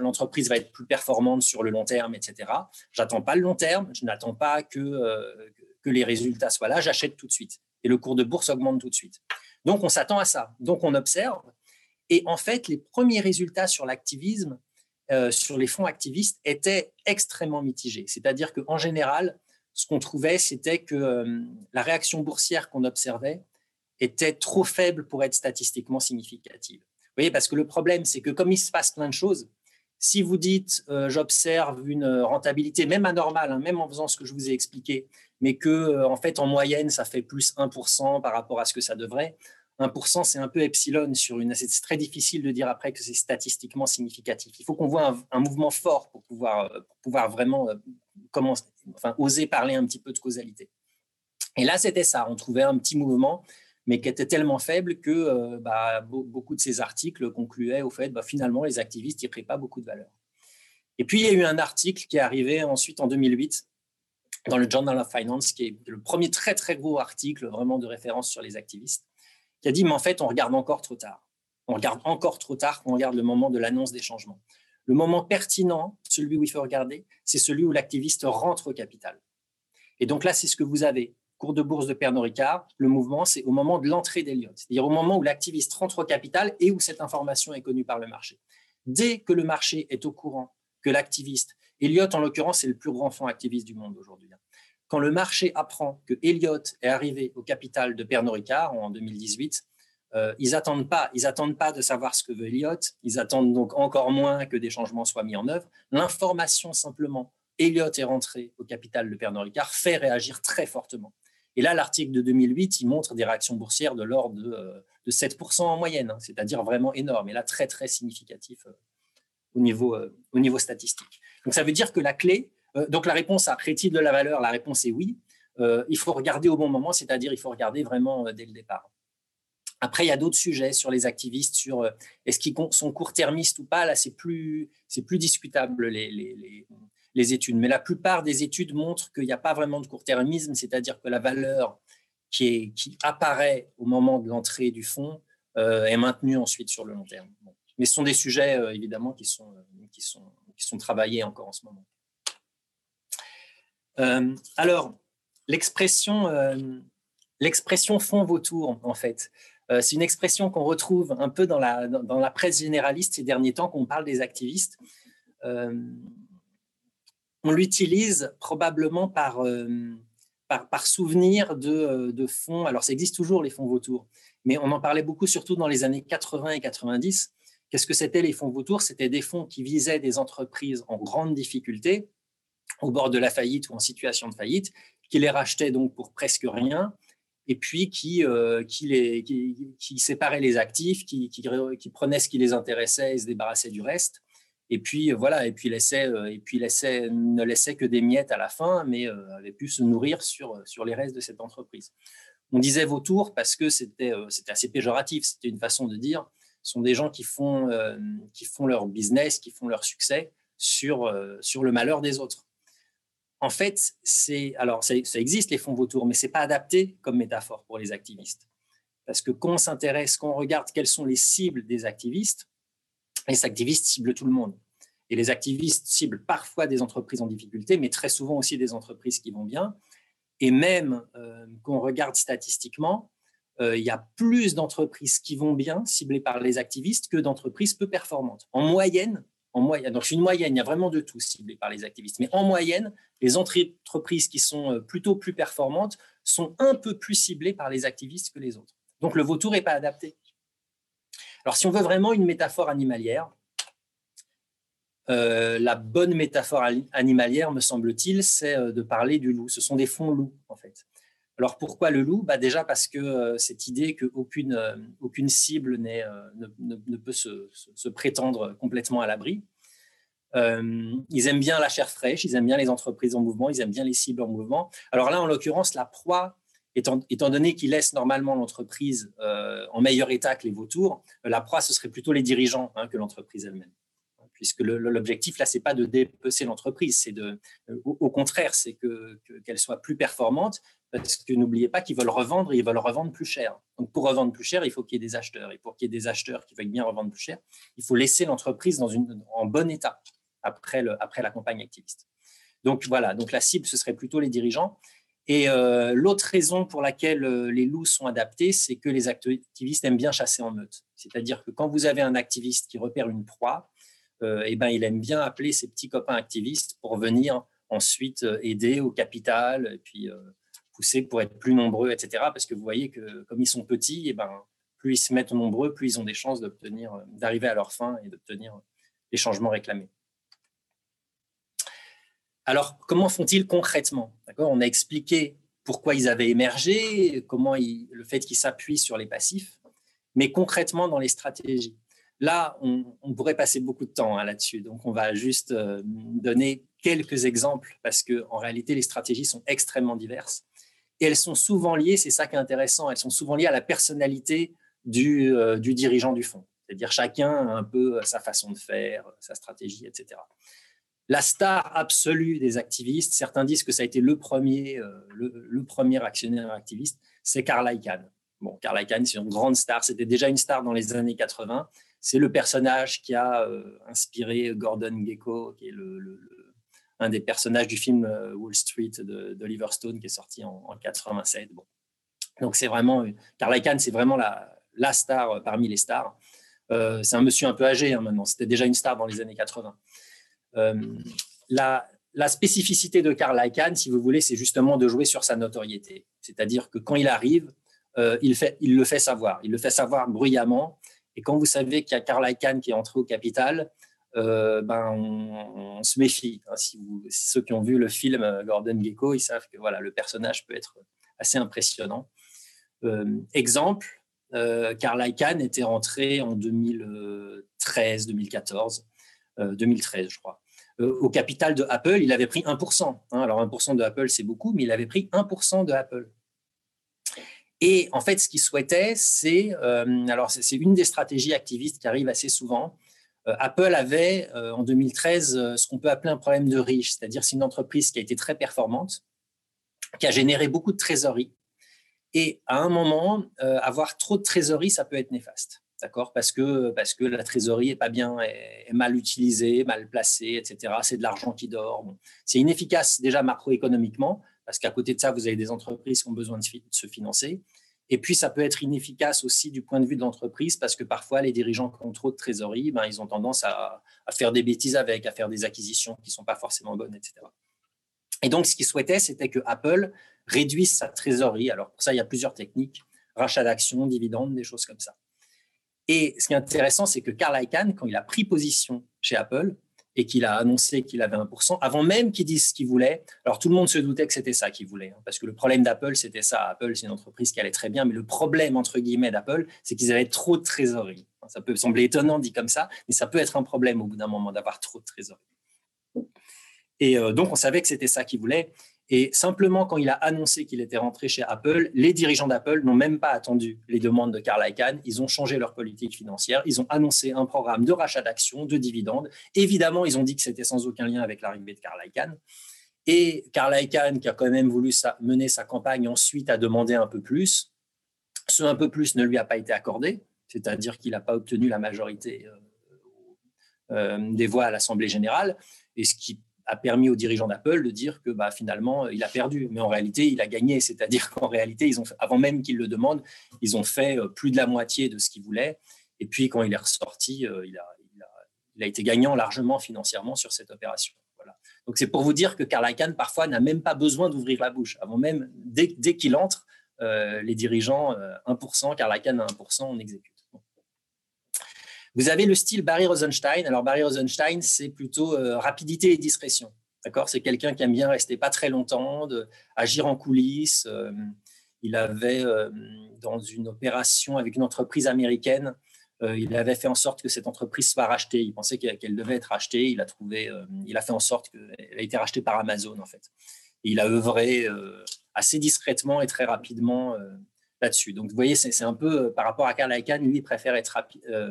l'entreprise va être plus performante sur le long terme, etc. J'attends pas le long terme, je n'attends pas euh, que les résultats soient là, j'achète tout de suite. Et le cours de bourse augmente tout de suite. Donc, on s'attend à ça. Donc, on observe. Et en fait, les premiers résultats sur l'activisme, sur les fonds activistes, étaient extrêmement mitigés. C'est-à-dire qu'en général, ce qu'on trouvait, c'était que la réaction boursière qu'on observait était trop faible pour être statistiquement significative voyez, parce que le problème, c'est que comme il se passe plein de choses, si vous dites euh, j'observe une rentabilité même anormale, hein, même en faisant ce que je vous ai expliqué, mais que euh, en fait en moyenne ça fait plus 1% par rapport à ce que ça devrait, 1% c'est un peu epsilon sur une. C'est très difficile de dire après que c'est statistiquement significatif. Il faut qu'on voit un, mouvement fort pour pouvoir, euh, pour pouvoir vraiment oser parler un petit peu de causalité. Et là c'était ça, on trouvait un petit mouvement mais qui était tellement faible que euh, bah, beaucoup de ces articles concluaient au fait bah, finalement les activistes n'y prennent pas beaucoup de valeur. Et puis il y a eu un article qui est arrivé ensuite en 2008 dans le Journal of Finance, qui est le premier très très gros article vraiment de référence sur les activistes, qui a dit mais en fait on regarde encore trop tard. On regarde encore trop tard quand on regarde le moment de l'annonce des changements. Le moment pertinent, celui où il faut regarder, c'est celui où l'activiste rentre au capital. Et donc là, c'est ce que vous avez cours de bourse de Pernod Ricard, le mouvement, c'est au moment de l'entrée d'Eliott, c'est-à-dire au moment où l'activiste rentre au capital et où cette information est connue par le marché. Dès que le marché est au courant que l'activiste, Elliott en l'occurrence, c'est le plus grand fonds activiste du monde aujourd'hui. Hein. Quand le marché apprend que Elliott est arrivé au capital de Pernod Ricard en 2018, euh, ils n'attendent pas, ils attendent pas de savoir ce que veut Elliott, ils attendent donc encore moins que des changements soient mis en œuvre. L'information simplement, Elliott est rentré au capital de Pernod Ricard, fait réagir très fortement. Et là, l'article de 2008, il montre des réactions boursières de l'ordre de, 7% euh, en moyenne, hein, c'est-à-dire vraiment énorme, et là, très, très significatif euh, au, niveau, euh, au niveau statistique. Donc, ça veut dire que la clé, donc la réponse à crée-t-il de la valeur? La réponse est oui. il faut regarder au bon moment, c'est-à-dire il faut regarder vraiment dès le départ. Après, il y a d'autres sujets sur les activistes, sur est-ce qu'ils sont court-termistes ou pas? Là, c'est plus, plus discutable les, les, les études. Mais la plupart des études montrent qu'il n'y a pas vraiment de court-termisme, c'est-à-dire que la valeur qui, apparaît au moment de l'entrée du fonds euh, est maintenue ensuite sur le long terme. Mais ce sont des sujets, euh, évidemment, qui sont, euh, qui, sont, qui sont travaillés encore en ce moment. alors, l'expression l'expression fond vautour, en fait, c'est une expression qu'on retrouve un peu dans la, dans, la presse généraliste ces derniers temps, qu'on parle des activistes on l'utilise probablement par, euh, par, souvenir de, euh, de, fonds. Alors, ça existe toujours, les fonds vautours, mais on en parlait beaucoup, surtout dans les années 80 et 90. Qu'est-ce que c'était les fonds vautours? C'était des fonds qui visaient des entreprises en grande difficulté, au bord de la faillite ou en situation de faillite, qui les rachetaient donc pour presque rien, et puis qui, euh, qui, les, qui, séparaient les actifs, qui, qui, prenaient ce qui les intéressait et se débarrassaient du reste. Et puis euh, voilà, et puis laissait, euh, et puis laissait, ne laissait que des miettes à la fin, mais euh, avait pu se nourrir sur, sur les restes de cette entreprise. On disait vautour parce que c'était assez péjoratif, c'était une façon de dire. Ce sont des gens qui font, qui font leur business, qui font leur succès sur, sur le malheur des autres. En fait, c'est alors ça, ça, existe les fonds vautours, mais c'est pas adapté comme métaphore pour les activistes. Parce que quand on s'intéresse, quand on regarde quelles sont les cibles des activistes, les activistes ciblent tout le monde. Et les activistes ciblent parfois des entreprises en difficulté, mais très souvent aussi des entreprises qui vont bien. Et même euh, quand on regarde statistiquement, euh, il y a plus d'entreprises qui vont bien, ciblées par les activistes, que d'entreprises peu performantes. En moyenne, en moyenne, donc une moyenne, il y a vraiment de tout ciblé par les activistes. Mais en moyenne, les entreprises qui sont euh, plutôt plus performantes sont un peu plus ciblées par les activistes que les autres. Donc le vautour n'est pas adapté. Alors, si on veut vraiment une métaphore animalière, euh, la bonne métaphore animalière, me semble-t-il, c'est euh, de parler du loup. Ce sont des fonds loups, en fait. Alors pourquoi le loup? Bah Déjà parce que euh, cette idée qu'aucune aucune cible ne, peut se, se, prétendre complètement à l'abri. ils aiment bien la chair fraîche, ils aiment bien les entreprises en mouvement, ils aiment bien les cibles en mouvement. Alors là, en l'occurrence, la proie étant, donné qu'il laisse normalement l'entreprise en meilleur état que les vautours, la proie, ce serait plutôt les dirigeants hein, que l'entreprise elle-même puisque l'objectif là, c'est pas de dépecer l'entreprise, c'est de, au, contraire, c'est que qu'elle soit plus performante, parce que n'oubliez pas qu'ils veulent revendre, ils veulent revendre plus cher. Donc pour revendre plus cher, il faut qu'il y ait des acheteurs, et pour qu'il y ait des acheteurs qui veulent bien revendre plus cher, il faut laisser l'entreprise dans en bon état après le après la campagne activiste. Donc voilà, donc la cible ce serait plutôt les dirigeants. Et euh, l'autre raison pour laquelle euh, les loups sont adaptés, c'est que les activistes aiment bien chasser en meute. C'est-à-dire que quand vous avez un activiste qui repère une proie, euh, eh ben, il aime bien appeler ses petits copains activistes pour venir ensuite aider au capital et puis pousser pour être plus nombreux, etc. Parce que vous voyez que comme ils sont petits, eh ben, plus ils se mettent nombreux, plus ils ont des chances d'arriver à leur fin et d'obtenir les changements réclamés. Alors, comment font-ils concrètement? On a expliqué pourquoi ils avaient émergé, comment le fait qu'ils s'appuient sur les passifs, mais concrètement dans les stratégies. Là, on, pourrait passer beaucoup de temps hein, là-dessus. Donc, on va juste euh, donner quelques exemples parce que en réalité, les stratégies sont extrêmement diverses et elles sont souvent liées. C'est ça qui est intéressant. Elles sont souvent liées à la personnalité du, euh, dirigeant du fonds. C'est-à-dire chacun a un peu sa façon de faire, sa stratégie, etc. La star absolue des activistes, certains disent que ça a été le premier, euh, le, premier actionnaire activiste, c'est Carl Icahn. Bon, Carl Icahn, c'est une grande star. C'était déjà une star dans les années 80 c'est le personnage qui a euh, inspiré Gordon Gecko, qui est le, un des personnages du film euh, Wall Street d'Oliver Stone, qui est sorti en, 87. Bon. Donc c'est vraiment, Carl Icahn, c'est vraiment la, star parmi les stars. C'est un monsieur un peu âgé hein, maintenant, c'était déjà une star dans les années 80. La, la, spécificité de Carl Icahn, si vous voulez, c'est justement de jouer sur sa notoriété. C'est-à-dire que quand il arrive, il, fait, il le fait savoir. Il le fait savoir bruyamment et quand vous savez qu'il y a Carl Icahn qui est entré au capital, euh, ben on, se méfie. Hein. Si, ceux qui ont vu le film euh, Gordon Gecko, ils savent que voilà, le personnage peut être assez impressionnant. Euh, exemple, euh, Carl Icahn était rentré en 2013, 2014, 2013, je crois. Au capital de Apple, il avait pris 1%. Hein. Alors 1% de Apple, c'est beaucoup, mais il avait pris 1% de Apple. Et en fait, ce qu'ils souhaitaient, c'est, euh, alors c'est une des stratégies activistes qui arrive assez souvent. Euh, Apple avait euh, en 2013 ce qu'on peut appeler un problème de riche, c'est-à-dire c'est une entreprise qui a été très performante, qui a généré beaucoup de trésorerie. Et à un moment, avoir trop de trésorerie, ça peut être néfaste, d'accord? Parce que parce que la trésorerie est pas bien, est, mal utilisée, mal placée, etc. C'est de l'argent qui dort. C'est inefficace déjà macroéconomiquement parce qu'à côté de ça, vous avez des entreprises qui ont besoin de, se financer. Et puis, ça peut être inefficace aussi du point de vue de l'entreprise, parce que parfois, les dirigeants qui ont trop de trésorerie, ben, ils ont tendance à, faire des bêtises avec, à faire des acquisitions qui ne sont pas forcément bonnes, etc. Et donc, ce qu'ils souhaitaient, c'était que Apple réduise sa trésorerie. Alors, pour ça, il y a plusieurs techniques, rachat d'actions, dividendes, des choses comme ça. Et ce qui est intéressant, c'est que Carl Icahn, quand il a pris position chez Apple, et qu'il a annoncé qu'il avait 1%, avant même qu'il dise ce qu'il voulait. Alors tout le monde se doutait que c'était ça qu'il voulait, hein, parce que le problème d'Apple, c'était ça. Apple, c'est une entreprise qui allait très bien, mais le problème, entre guillemets, d'Apple, c'est qu'ils avaient trop de trésorerie. Ça peut sembler étonnant dit comme ça, mais ça peut être un problème au bout d'un moment d'avoir trop de trésorerie. Et euh, donc, on savait que c'était ça qu'il voulait. Et simplement, quand il a annoncé qu'il était rentré chez Apple, les dirigeants d'Apple n'ont même pas attendu les demandes de Carl Icahn. Ils ont changé leur politique financière. Ils ont annoncé un programme de rachat d'actions, de dividendes. Évidemment, ils ont dit que c'était sans aucun lien avec l'arrivée de Carl Icahn. Et Carl Icahn, qui a quand même voulu mener sa campagne ensuite, a demandé un peu plus. Ce un peu plus ne lui a pas été accordé, c'est-à-dire qu'il n'a pas obtenu la majorité euh, euh, des voix à l'Assemblée générale. Et ce qui a permis aux dirigeants d'Apple de dire que bah, finalement, il a perdu. Mais en réalité, il a gagné. C'est-à-dire qu'en réalité, ils ont, avant même qu'il le demande, ils ont fait euh, plus de la moitié de ce qu'ils voulaient. Et puis, quand il est ressorti, euh, il a, il, a, été gagnant largement financièrement sur cette opération. Voilà. Donc, c'est pour vous dire que Karl Icahn, parfois, n'a même pas besoin d'ouvrir la bouche. Avant même, dès, dès qu'il entre, euh, les dirigeants, 1%, Karl Icahn à 1%, on exécute. Vous avez le style Barry Rosenstein. Alors, Barry Rosenstein, c'est plutôt euh, rapidité et discrétion. D'accord? C'est quelqu'un qui aime bien rester pas très longtemps, de, agir en coulisses. Euh, il avait, euh, dans une opération avec une entreprise américaine, il avait fait en sorte que cette entreprise soit rachetée. Il pensait qu'elle devait être rachetée. Il a, trouvé, il a fait en sorte qu'elle a été rachetée par Amazon, en fait. Il a œuvré assez discrètement et très rapidement là-dessus. Donc, vous voyez, c'est un peu par rapport à Karl Icahn, lui, il préfère être,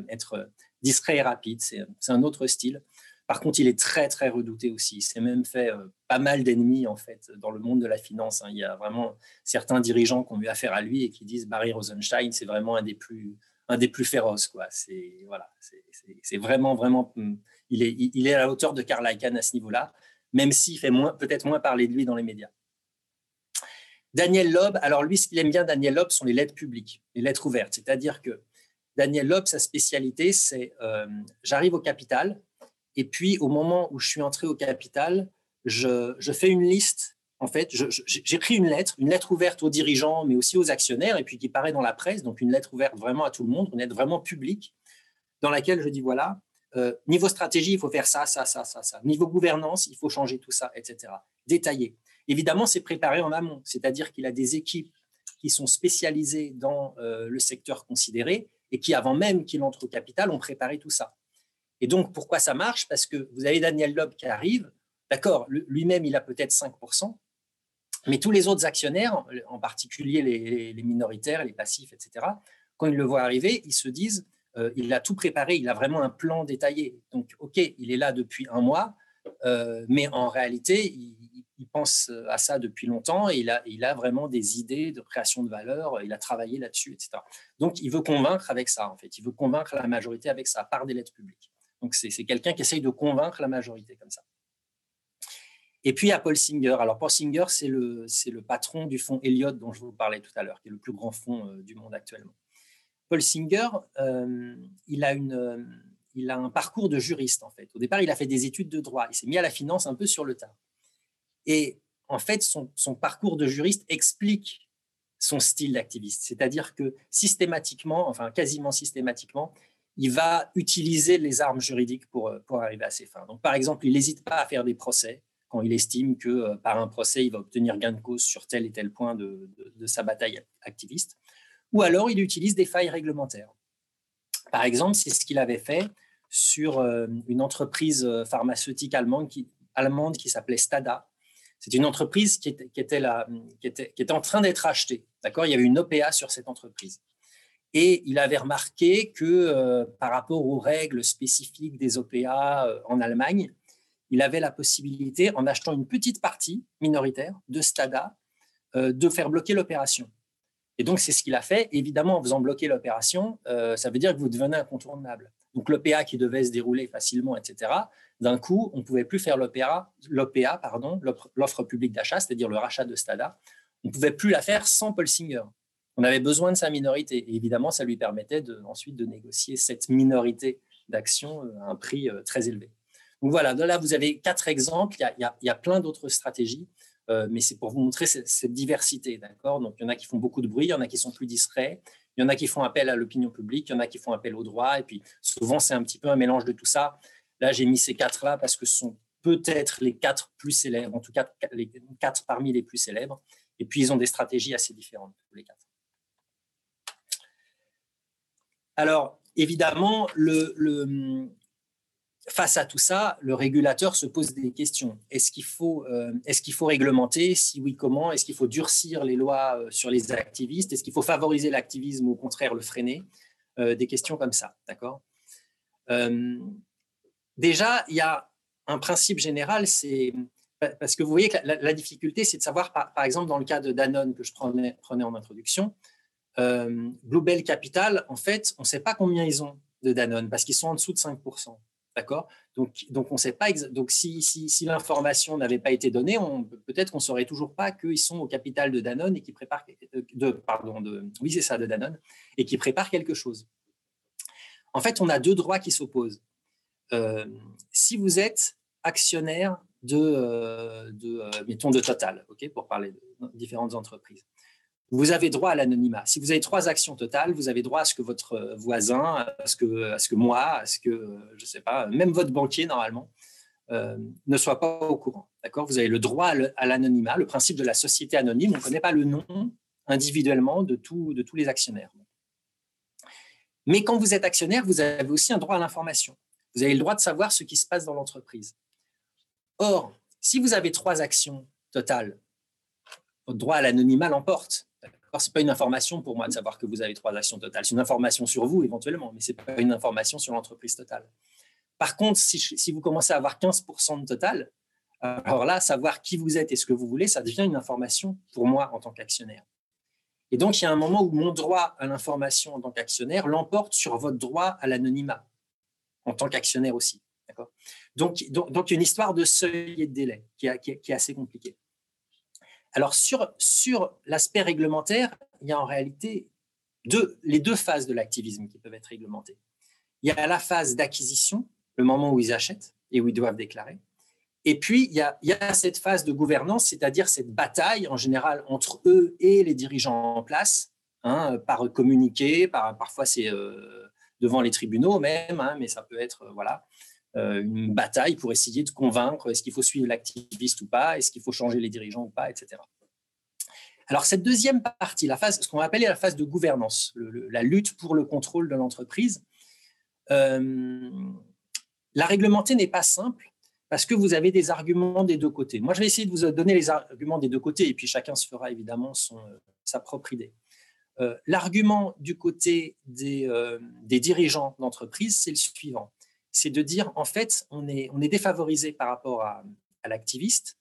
être discret et rapide. C'est un autre style. Par contre, il est très, très redouté aussi. Il s'est même fait euh, pas mal d'ennemis, en fait, dans le monde de la finance. Hein. Il y a vraiment certains dirigeants qui ont eu affaire à lui et qui disent Barry Rosenstein, c'est vraiment un des plus, un des plus féroces. C'est, voilà, vraiment, vraiment. Hmm, il est, il est à la hauteur de Karl Icahn à ce niveau-là, même s'il fait peut-être moins parler de lui dans les médias. Daniel Loeb, alors lui, ce qu'il aime bien, Daniel Loeb, sont les lettres publiques, les lettres ouvertes. C'est-à-dire que Daniel Loeb, sa spécialité, c'est euh, j'arrive au capital, et puis, au moment où je suis entré au capital, je, fais une liste. En fait, j'écris une lettre, une lettre ouverte aux dirigeants, mais aussi aux actionnaires, et puis qui paraît dans la presse, donc une lettre ouverte vraiment à tout le monde, une lettre vraiment publique, dans laquelle je dis voilà, euh, niveau stratégie, il faut faire ça, ça, ça, ça, ça. Niveau gouvernance, il faut changer tout ça, etc. Détaillé. Évidemment, c'est préparé en amont, c'est-à-dire qu'il a des équipes qui sont spécialisées dans euh, le secteur considéré et qui, avant même qu'il entre au capital, ont préparé tout ça. Et donc, pourquoi ça marche? Parce que vous avez Daniel Loeb qui arrive, d'accord, lui-même, il a peut-être 5%, mais tous les autres actionnaires, en particulier les, minoritaires, les passifs, etc., quand ils le voient arriver, ils se disent, euh, il a tout préparé, il a vraiment un plan détaillé. Donc, OK, il est là depuis un mois, euh, mais en réalité, il, pense à ça depuis longtemps et il a, il vraiment des idées de création de valeur, il a travaillé là-dessus, etc. Donc, il veut convaincre avec ça, en fait. Il veut convaincre la majorité avec ça, par des lettres publiques. Donc, c'est quelqu'un qui essaye de convaincre la majorité comme ça. Et puis, il y a Paul Singer. Alors, Paul Singer, c'est le, patron du fonds Elliott dont je vous parlais tout à l'heure, qui est le plus grand fonds euh, du monde actuellement. Paul Singer, euh, il, a euh, il a un parcours de juriste, en fait. Au départ, il a fait des études de droit. Il s'est mis à la finance un peu sur le tard. Et en fait, son, parcours de juriste explique son style d'activiste. C'est-à-dire que systématiquement, enfin quasiment systématiquement, il va utiliser les armes juridiques pour, euh, pour arriver à ses fins. Donc, par exemple, il n'hésite pas à faire des procès quand il estime que euh, par un procès, il va obtenir gain de cause sur tel et tel point de, de, sa bataille activiste. Ou alors, il utilise des failles réglementaires. Par exemple, c'est ce qu'il avait fait sur euh, une entreprise pharmaceutique allemande qui, allemande qui s'appelait Stada. C'est une entreprise qui était, en train d'être achetée. D'accord? Il y avait une OPA sur cette entreprise. Et il avait remarqué que euh, par rapport aux règles spécifiques des OPA euh, en Allemagne, il avait la possibilité, en achetant une petite partie minoritaire de Stada, euh, de faire bloquer l'opération. Et donc, c'est ce qu'il a fait. Évidemment, en faisant bloquer l'opération, ça veut dire que vous devenez incontournable. Donc, l'OPA qui devait se dérouler facilement, etc., d'un coup, on ne pouvait plus faire l'OPA, pardon, l'offre publique d'achat, c'est-à-dire le rachat de Stada. On ne pouvait plus la faire sans Paul Singer on avait besoin de sa minorité. Et évidemment, ça lui permettait ensuite de négocier cette minorité d'actions euh, à un prix euh, très élevé. Donc voilà, là, vous avez quatre exemples. Il y a, plein d'autres stratégies, euh, mais c'est pour vous montrer cette, diversité. d'accord? Donc, il y en a qui font beaucoup de bruit, il y en a qui sont plus discrets, il y en a qui font appel à l'opinion publique, il y en a qui font appel au droit. Et puis, souvent, c'est un petit peu un mélange de tout ça. Là, j'ai mis ces quatre-là parce que ce sont peut-être les quatre plus célèbres, en tout cas les quatre parmi les plus célèbres. Et puis, ils ont des stratégies assez différentes, les quatre. Alors, évidemment, face à tout ça, le régulateur se pose des questions. Est-ce qu'il faut, euh, faut, réglementer? Si oui, comment? Est-ce qu'il faut durcir les lois euh, sur les activistes? Est-ce qu'il faut favoriser l'activisme ou au contraire le freiner? Euh, Des questions comme ça, d'accord? Déjà, il y a un principe général, c'est parce que vous voyez que la, difficulté, c'est de savoir, par, exemple, dans le cas de Danone que je prenais en introduction, euh, Bluebell Capital, en fait, on ne sait pas combien ils ont de Danone parce qu'ils sont en dessous de 5%. D'accord? Donc, donc, on sait pas. Donc, si, si, l'information n'avait pas été donnée, peut-être qu'on ne saurait toujours pas qu'ils sont au capital de Danone et qui préparent. De, pardon, de, oui, c'est ça, de Danone, et qui préparent quelque chose. En fait, on a deux droits qui s'opposent. Euh, si vous êtes actionnaire de, euh, de mettons, de Total, ok, pour parler de différentes entreprises, vous avez droit à l'anonymat. Si vous avez trois actions totales, vous avez droit à ce que votre voisin, à ce que, à ce que moi, à ce que, je ne sais pas, même votre banquier, normalement, euh, ne soit pas au courant. D'accord? Vous avez le droit à l'anonymat, le principe de la société anonyme. On ne connaît pas le nom individuellement de, tout, de tous les actionnaires. Mais quand vous êtes actionnaire, vous avez aussi un droit à l'information. Vous avez le droit de savoir ce qui se passe dans l'entreprise. Or, si vous avez trois actions totales votre droit à l'anonymat l'emporte. Ce n'est pas une information pour moi de savoir que vous avez trois actions totales. C'est une information sur vous éventuellement, mais ce n'est pas une information sur l'entreprise totale. Par contre, si, si, vous commencez à avoir 15% de total, alors là, savoir qui vous êtes et ce que vous voulez, ça devient une information pour moi en tant qu'actionnaire. Et donc, il y a un moment où mon droit à l'information en tant qu'actionnaire l'emporte sur votre droit à l'anonymat en tant qu'actionnaire aussi. Donc, donc, donc, une histoire de seuil et de délai qui, est assez compliquée. Alors, sur, sur l'aspect réglementaire, il y a en réalité deux, les deux phases de l'activisme qui peuvent être réglementées. Il y a la phase d'acquisition, le moment où ils achètent et où ils doivent déclarer. Et puis, il y, a, il y a cette phase de gouvernance, c'est-à-dire cette bataille en général entre eux et les dirigeants en place, hein, par communiqué, par, parfois c'est euh, devant les tribunaux même, hein, mais ça peut être euh, voilà, euh, une bataille pour essayer de convaincre est-ce qu'il faut suivre l'activiste ou pas, est-ce qu'il faut changer les dirigeants ou pas, etc. Alors, cette deuxième partie, la phase, ce qu'on appelle la phase de gouvernance, la lutte pour le contrôle de l'entreprise, la réglementer n'est pas simple parce que vous avez des arguments des deux côtés. Moi, je vais essayer de vous donner les arguments des deux côtés, et puis chacun se fera évidemment son, euh, sa propre idée. Euh, l'argument du côté des, euh, des dirigeants d'entreprise, c'est le suivant. C'est de dire, en fait, on est, défavorisé par rapport à, l'activiste,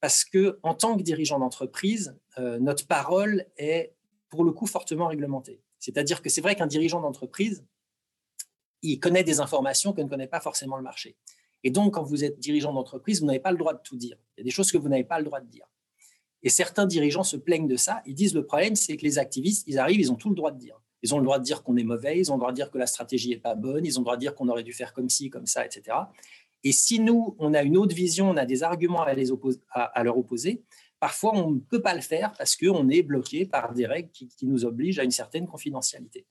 parce que en tant que dirigeant d'entreprise, notre parole est pour le coup fortement réglementée. C'est-à-dire que c'est vrai qu'un dirigeant d'entreprise, il connaît des informations que ne connaît pas forcément le marché. Et donc, quand vous êtes dirigeant d'entreprise, vous n'avez pas le droit de tout dire. Il y a des choses que vous n'avez pas le droit de dire. Et certains dirigeants se plaignent de ça. Ils disent le problème, c'est que les activistes, ils arrivent, ils ont tout le droit de dire. Ils ont le droit de dire qu'on est mauvais, ils ont le droit de dire que la stratégie n'est pas bonne, ils ont le droit de dire qu'on aurait dû faire comme ci, comme ça, etc. Et si nous, on a une autre vision, on a des arguments à, les à, leur opposer, parfois on ne peut pas le faire parce qu'on est bloqué par des règles qui, nous obligent à une certaine confidentialité.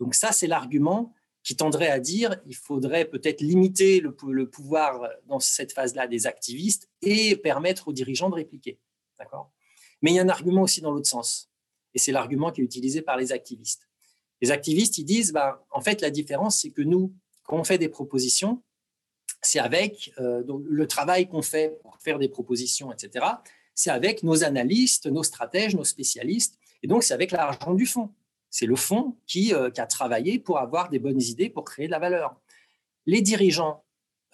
Donc ça, c'est l'argument qui tendrait à dire il faudrait peut-être limiter le, pouvoir dans cette phase-là des activistes et permettre aux dirigeants de répliquer. Mais il y a un argument aussi dans l'autre sens, et c'est l'argument qui est utilisé par les activistes. Les activistes, ils disent, bah, en fait, la différence, c'est que nous, quand on fait des propositions, c'est avec euh, le travail qu'on fait pour faire des propositions, etc., c'est avec nos analystes, nos stratèges, nos spécialistes, et donc c'est avec l'argent du fonds. C'est le fonds euh, qui, a travaillé pour avoir des bonnes idées, pour créer de la valeur. Les dirigeants,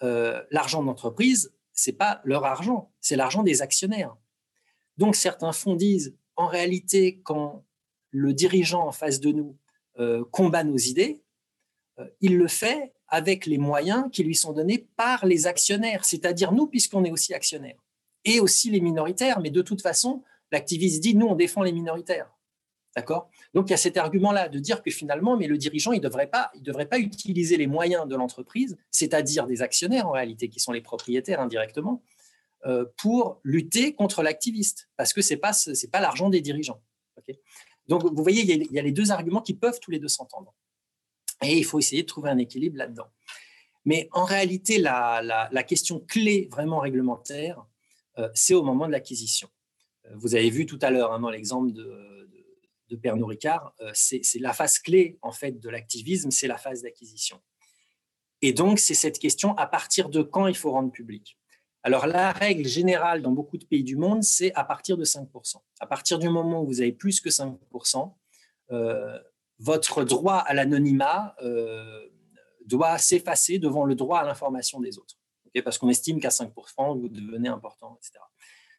euh, l'argent d'entreprise, c'est pas leur argent, c'est l'argent des actionnaires. Donc certains fonds disent, en réalité, quand le dirigeant en face de nous euh, combat nos idées, il le fait avec les moyens qui lui sont donnés par les actionnaires, c'est-à-dire nous, puisqu'on est aussi actionnaires, et aussi les minoritaires. Mais de toute façon, l'activiste dit, nous, on défend les minoritaires. D'accord? Donc, il y a cet argument-là de dire que finalement, mais le dirigeant, il ne devrait, devrait pas utiliser les moyens de l'entreprise, c'est-à-dire des actionnaires en réalité, qui sont les propriétaires indirectement, euh, pour lutter contre l'activiste, parce que ce n'est pas, pas l'argent des dirigeants. Donc, vous voyez, il y, a, les deux arguments qui peuvent tous les deux s'entendre. Et il faut essayer de trouver un équilibre là-dedans. Mais en réalité, la, question clé vraiment réglementaire, euh, c'est au moment de l'acquisition. Euh, vous avez vu tout à l'heure hein, dans l'exemple de, de Pernod Ricard, euh, c'est la phase clé en fait de l'activisme, c'est la phase d'acquisition. Et donc, c'est cette question à partir de quand il faut rendre public? Alors, la règle générale dans beaucoup de pays du monde, c'est à partir de 5%. À partir du moment où vous avez plus que 5%, euh, votre droit à l'anonymat euh, doit s'effacer devant le droit à l'information des autres. Parce qu'on estime qu'à 5%, vous devenez important, etc.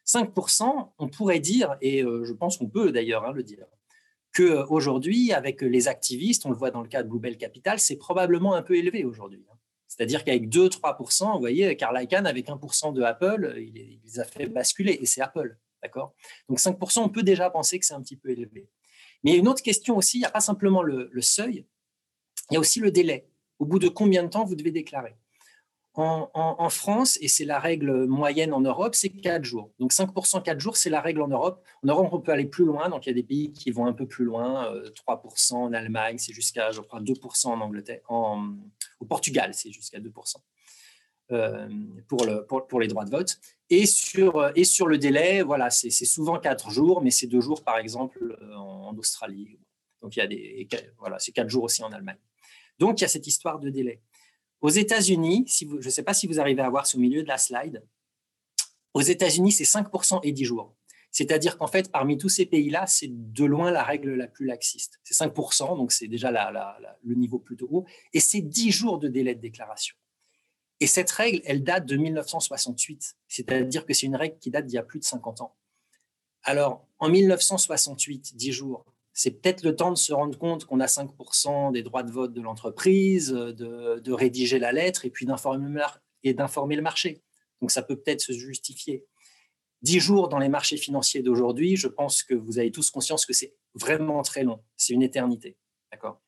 5%, on pourrait dire, et je pense qu'on peut d'ailleurs hein, le dire, qu'aujourd'hui, avec les activistes, on le voit dans le cas de Bluebell Capital, c'est probablement un peu élevé aujourd'hui. Hein. C'est-à-dire qu'avec 2-3%, vous voyez, Carl Icahn, avec 1% de Apple, il, les a fait basculer, et c'est Apple. D'accord? Donc 5%, on peut déjà penser que c'est un petit peu élevé. Mais il y a une autre question aussi, il n'y a pas simplement le, le seuil, il y a aussi le délai. Au bout de combien de temps vous devez déclarer? En, France, et c'est la règle moyenne en Europe, c'est 4 jours. Donc 5%, 4 jours, c'est la règle en Europe. En Europe, on peut aller plus loin. Donc il y a des pays qui vont un peu plus loin. 3% euh, en Allemagne, c'est jusqu'à, je crois, 2% en Angleterre. Au Portugal, c'est jusqu'à 2%. Euh, pour, le, pour, les droits de vote. Et sur, sur le délai, voilà, c'est souvent 4 jours, mais c'est 2 jours, par exemple, en, Australie. Donc, il y a des, voilà, c'est 4 jours aussi en Allemagne. Donc, il y a cette histoire de délai. Aux États-Unis, je ne sais pas si vous arrivez à voir ce milieu de la slide, aux États-Unis, c'est 5% et 10 jours. C'est-à-dire qu'en fait, parmi tous ces pays-là, c'est de loin la règle la plus laxiste. C'est 5%, donc c'est déjà le niveau plutôt haut, et c'est 10 jours de délai de déclaration. Et cette règle, elle date de 1968, c'est-à-dire que c'est une règle qui date d'il y a plus de 50 ans. Alors, en 1968, 10 jours, c'est peut-être le temps de se rendre compte qu'on a 5% des droits de vote de l'entreprise, de, de, rédiger la lettre et puis d'informer le marché. Donc, ça peut peut-être se justifier. 10 jours dans les marchés financiers d'aujourd'hui, je pense que vous avez tous conscience que c'est vraiment très long. C'est une éternité. D'accord?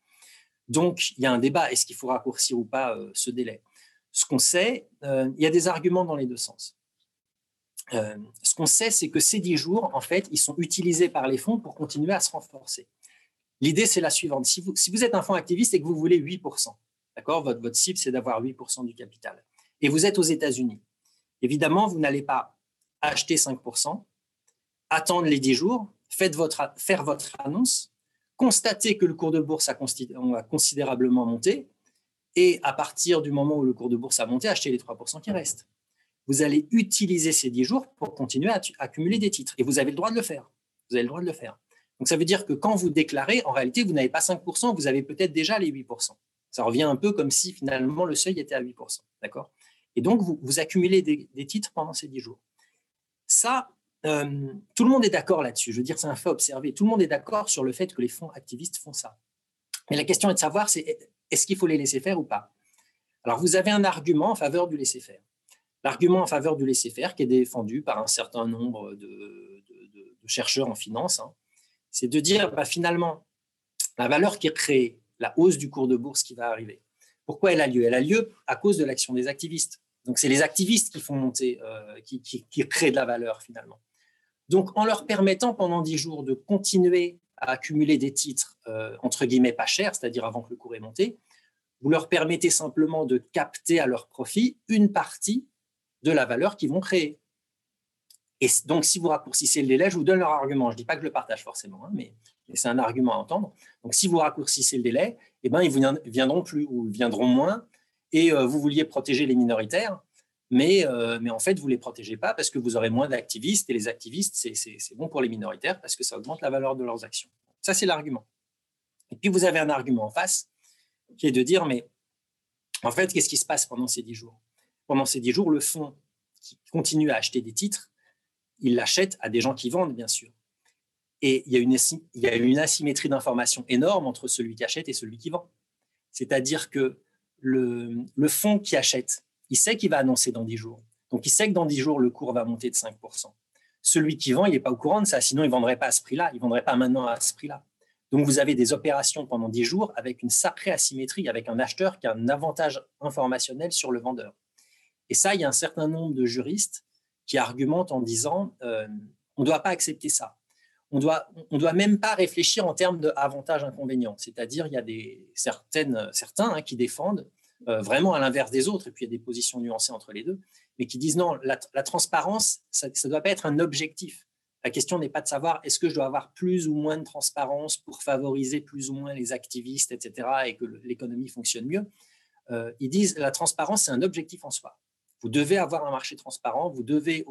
Donc, il y a un débat. Est-ce qu'il faut raccourcir ou pas euh, ce délai? Ce qu'on sait, euh, il y a des arguments dans les deux sens. Euh, ce qu'on sait, c'est que ces 10 jours, en fait, ils sont utilisés par les fonds pour continuer à se renforcer. L'idée, c'est la suivante. Si vous, êtes un fonds activiste et que vous voulez 8%, d'accord votre, cible, c'est d'avoir 8% du capital, et vous êtes aux États-Unis, évidemment, vous n'allez pas acheter 5%, attendre les 10 jours, faites votre, faire votre annonce, constatez que le cours de bourse a, considérablement monté, et à partir du moment où le cours de bourse a monté, acheter les 3% qui restent. Vous allez utiliser ces 10 jours pour continuer à accumuler des titres. Et vous avez le droit de le faire. Vous avez le droit de le faire. Donc ça veut dire que quand vous déclarez, en réalité, vous n'avez pas 5%, vous avez peut-être déjà les 8%. Ça revient un peu comme si finalement le seuil était à 8%. D'accord? Et donc, vous, accumulez des, des, titres pendant ces 10 jours. Ça, euh, tout le monde est d'accord là-dessus. Je veux dire, c'est un fait observé. Tout le monde est d'accord sur le fait que les fonds activistes font ça. Mais la question est de savoir, c'est est-ce qu'il faut les laisser faire ou pas? Alors, vous avez un argument en faveur du laisser faire. L'argument en faveur du laisser faire, qui est défendu par un certain nombre de, chercheurs en finance, hein, c'est de dire bah, finalement, la valeur qui est créée, la hausse du cours de bourse qui va arriver, pourquoi elle a lieu? Elle a lieu à cause de l'action des activistes. Donc, c'est les activistes qui font monter, euh, qui, créent de la valeur finalement. Donc, en leur permettant pendant 10 jours de continuer à accumuler des titres, euh, entre guillemets, pas chers, c'est-à-dire avant que le cours ait monté, vous leur permettez simplement de capter à leur profit une partie de la valeur qu'ils vont créer. Et donc, si vous raccourcissez le délai, je vous donne leur argument. Je ne dis pas que je le partage forcément, hein, mais, c'est un argument à entendre. Donc, si vous raccourcissez le délai, eh ben, ils ne viendront plus ou viendront moins et euh, vous vouliez protéger les minoritaires, mais, euh, mais en fait, vous ne les protégez pas parce que vous aurez moins d'activistes, et les activistes, c'est bon pour les minoritaires parce que ça augmente la valeur de leurs actions. Ça, c'est l'argument. Et puis, vous avez un argument en face qui est de dire, mais en fait, qu'est-ce qui se passe pendant ces dix jours? Pendant ces dix jours, le fonds qui continue à acheter des titres, il l'achète à des gens qui vendent, bien sûr. Et il y a une, asymétrie d'information énorme entre celui qui achète et celui qui vend. C'est-à-dire que le, fonds qui achète, il sait qu'il va annoncer dans 10 jours. Donc, il sait que dans 10 jours, le cours va monter de 5%. Celui qui vend, il n'est pas au courant de ça, sinon il ne vendrait pas à ce prix-là, il ne vendrait pas maintenant à ce prix-là. Donc, vous avez des opérations pendant 10 jours avec une sacrée asymétrie, avec un acheteur qui a un avantage informationnel sur le vendeur. Et ça, il y a un certain nombre de juristes qui argumentent en disant euh, on ne doit pas accepter ça. On doit, on doit même pas réfléchir en termes d'avantages-inconvénients. C'est-à-dire, il y a des, certaines, certains hein, qui défendent euh, vraiment à l'inverse des autres, et puis il y a des positions nuancées entre les deux, mais qui disent non, la, transparence, ça ne doit pas être un objectif. La question n'est pas de savoir est-ce que je dois avoir plus ou moins de transparence pour favoriser plus ou moins les activistes, etc., et que l'économie fonctionne mieux. Euh, ils disent la transparence, c'est un objectif en soi. Vous devez avoir un marché transparent, vous devez,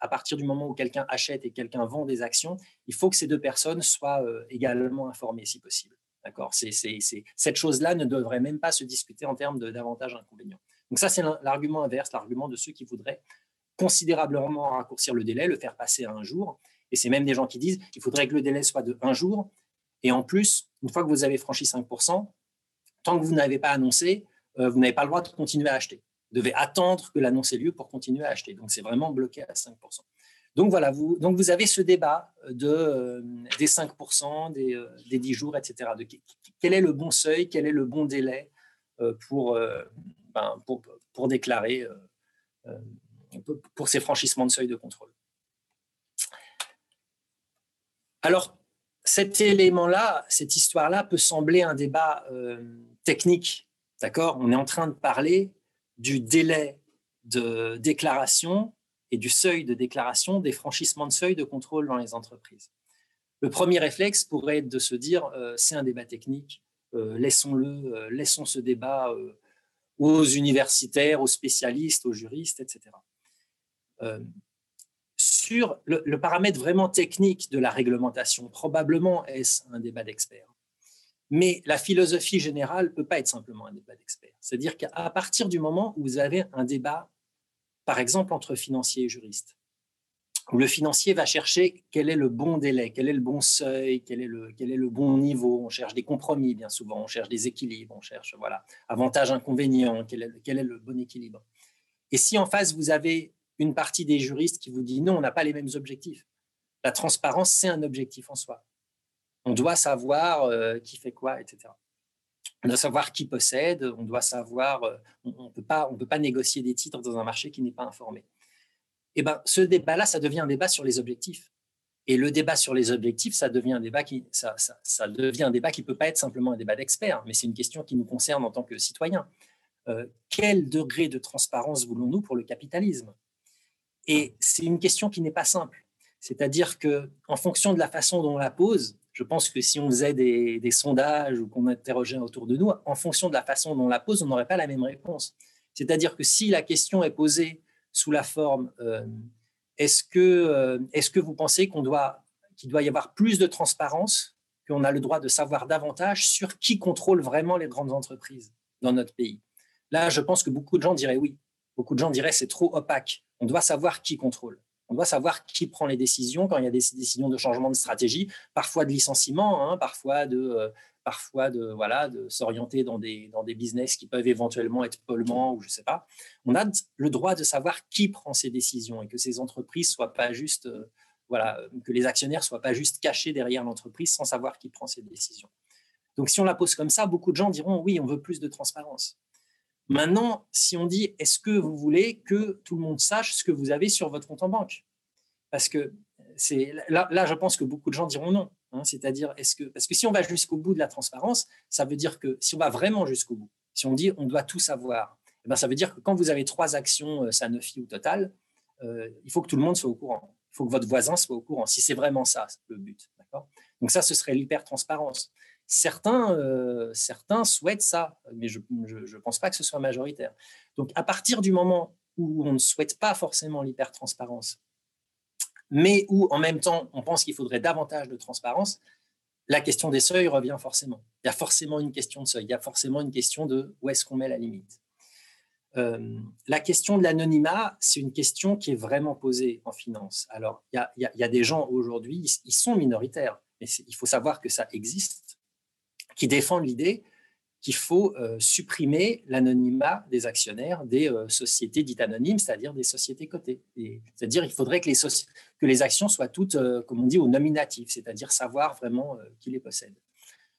à partir du moment où quelqu'un achète et quelqu'un vend des actions, il faut que ces deux personnes soient euh, également informées si possible. D'accord? Cette chose-là ne devrait même pas se discuter en termes d'avantages inconvénients. Donc ça, c'est l'argument inverse, l'argument de ceux qui voudraient considérablement raccourcir le délai, le faire passer à un jour. Et c'est même des gens qui disent qu'il faudrait que le délai soit de un jour. Et en plus, une fois que vous avez franchi 5%, tant que vous n'avez pas annoncé, euh, vous n'avez pas le droit de continuer à acheter. Devez attendre que l'annonce ait lieu pour continuer à acheter. Donc c'est vraiment bloqué à 5%. Donc voilà, vous, donc vous avez ce débat de, euh, des 5%, des, euh, des, 10 jours, etc. De, quel est le bon seuil, quel est le bon délai euh, pour, ben, pour, pour, déclarer pour ces franchissements de seuil de contrôle. Alors, cet élément-là, cette histoire-là peut sembler un débat technique, d'accord? On est en train de parler du délai de déclaration et du seuil de déclaration des franchissements de seuil de contrôle dans les entreprises. Le premier réflexe pourrait être de se dire euh, c'est un débat technique, euh, laissons-le, euh, laissons ce débat aux universitaires, aux spécialistes, aux juristes, etc. Sur le, le paramètre vraiment technique de la réglementation, probablement est-ce un débat d'experts? Mais la philosophie générale ne peut pas être simplement un débat d'experts. C'est-à-dire qu'à partir du moment où vous avez un débat, par exemple, entre financiers et juristes, où le financier va chercher quel est le bon délai, quel est le bon seuil, quel est le, quel est le bon niveau. On cherche des compromis bien souvent, on cherche des équilibres, on cherche voilà avantages, inconvénients, quel est, quel est le bon équilibre. Et si en face vous avez une partie des juristes qui vous dit non, on n'a pas les mêmes objectifs. La transparence, c'est un objectif en soi. On doit savoir euh, qui fait quoi, etc. On doit savoir qui possède, on doit savoir, euh, on ne peut, peut pas négocier des titres dans un marché qui n'est pas informé eh ben, ce débat-là, ça devient un débat sur les objectifs. Et le débat sur les objectifs, ça devient un débat qui, ça, ça, devient un débat qui peut pas être simplement un débat d'experts, mais c'est une question qui nous concerne en tant que citoyens. Euh, quel degré de transparence voulons-nous pour le capitalisme? Et c'est une question qui n'est pas simple. C'est-à-dire que, en fonction de la façon dont on la pose, je pense que si on faisait des, sondages ou qu'on interrogeait autour de nous, en fonction de la façon dont on la pose, on n'aurait pas la même réponse. C'est-à-dire que si la question est posée sous la forme euh, est-ce que, euh, est que vous pensez doit, qu'il doit y avoir plus de transparence, qu'on a le droit de savoir davantage sur qui contrôle vraiment les grandes entreprises dans notre pays? Là, je pense que beaucoup de gens diraient oui. Beaucoup de gens diraient c'est trop opaque. On doit savoir qui contrôle. On doit savoir qui prend les décisions quand il y a des décisions de changement de stratégie, parfois de licenciement, hein, parfois de, euh, parfois de voilà de s'orienter dans des dans des business qui peuvent éventuellement être polluants ou je sais pas. On a le droit de savoir qui prend ces décisions et que ces entreprises soient pas juste euh, voilà que les actionnaires soient pas juste cachés derrière l'entreprise sans savoir qui prend ces décisions. Donc si on la pose comme ça, beaucoup de gens diront oui, on veut plus de transparence. Maintenant, si on dit est-ce que vous voulez que tout le monde sache ce que vous avez sur votre compte en banque? Parce que c'est là, je pense que beaucoup de gens diront non. Hein, c'est-à-dire, est-ce que parce que si on va jusqu'au bout de la transparence, ça veut dire que si on va vraiment jusqu'au bout, si on dit on doit tout savoir, eh ben, ça veut dire que quand vous avez trois actions euh, Sanofi ou Total, euh, il faut que tout le monde soit au courant. Il faut que votre voisin soit au courant. Si c'est vraiment ça le but, Donc ça, ce serait l'hyper transparence. Certains, euh, certains souhaitent ça, mais je ne pense pas que ce soit majoritaire. Donc à partir du moment où on ne souhaite pas forcément l'hyper transparence, mais où en même temps on pense qu'il faudrait davantage de transparence, la question des seuils revient forcément. Il y a forcément une question de seuil, il y a forcément une question de où est-ce qu'on met la limite. Euh, la question de l'anonymat, c'est une question qui est vraiment posée en finance. Alors, il y a des gens aujourd'hui, ils sont minoritaires, mais il faut savoir que ça existe, qui défendent l'idée qu'il faut euh, supprimer l'anonymat des actionnaires des euh, sociétés dites anonymes, c'est-à-dire des sociétés cotées. C'est-à-dire qu'il faudrait que les, actions soient toutes, euh, comme on dit, au nominatif, c'est-à-dire savoir vraiment qui les possède.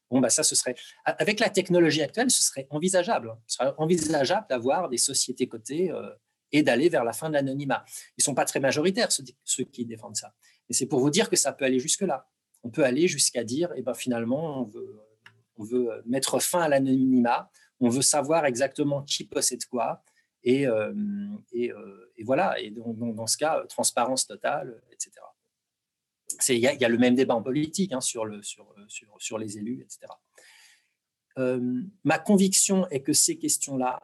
Bon, bah ça, ce serait, avec la technologie actuelle, ce serait envisageable. Hein. Serait envisageable d'avoir des sociétés cotées et d'aller vers la fin de l'anonymat. Ils ne sont pas très majoritaires, ceux, qui défendent ça. Mais c'est pour vous dire que ça peut aller jusque-là. On peut aller jusqu'à dire, eh ben, finalement, on veut on veut euh, mettre fin à l'anonymat, on veut savoir exactement qui possède quoi, et, euh, euh, voilà, et donc, dans ce cas, transparence totale, etc. Il y, a le même débat en politique hein, sur, les élus, etc. ma conviction est que ces questions-là,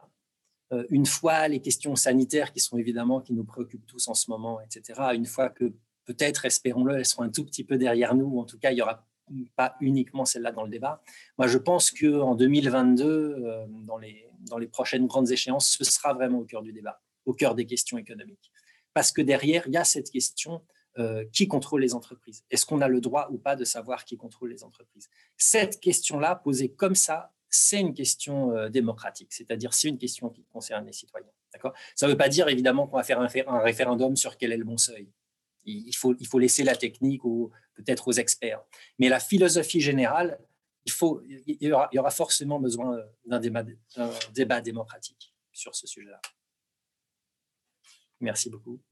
une fois les questions sanitaires qui sont évidemment qui nous préoccupent tous en ce moment, etc., une fois que peut-être, espérons-le, elles seront un tout petit peu derrière nous, en tout cas, il y aura pas uniquement celle-là dans le débat. Moi, je pense qu'en 2022, euh, dans, les, dans les prochaines grandes échéances, ce sera vraiment au cœur du débat, au cœur des questions économiques. Parce que derrière, il y a cette question euh, qui contrôle les entreprises? Est-ce qu'on a le droit ou pas de savoir qui contrôle les entreprises? Cette question-là, posée comme ça, c'est une question euh, démocratique, c'est-à-dire c'est une question qui concerne les citoyens. Ça ne veut pas dire évidemment qu'on va faire un référendum sur quel est le bon seuil. Il faut, il faut laisser la technique peut-être aux experts. Mais la philosophie générale, il, faut, il, y aura, forcément besoin d'un débat, débat démocratique sur ce sujet-là. Merci beaucoup.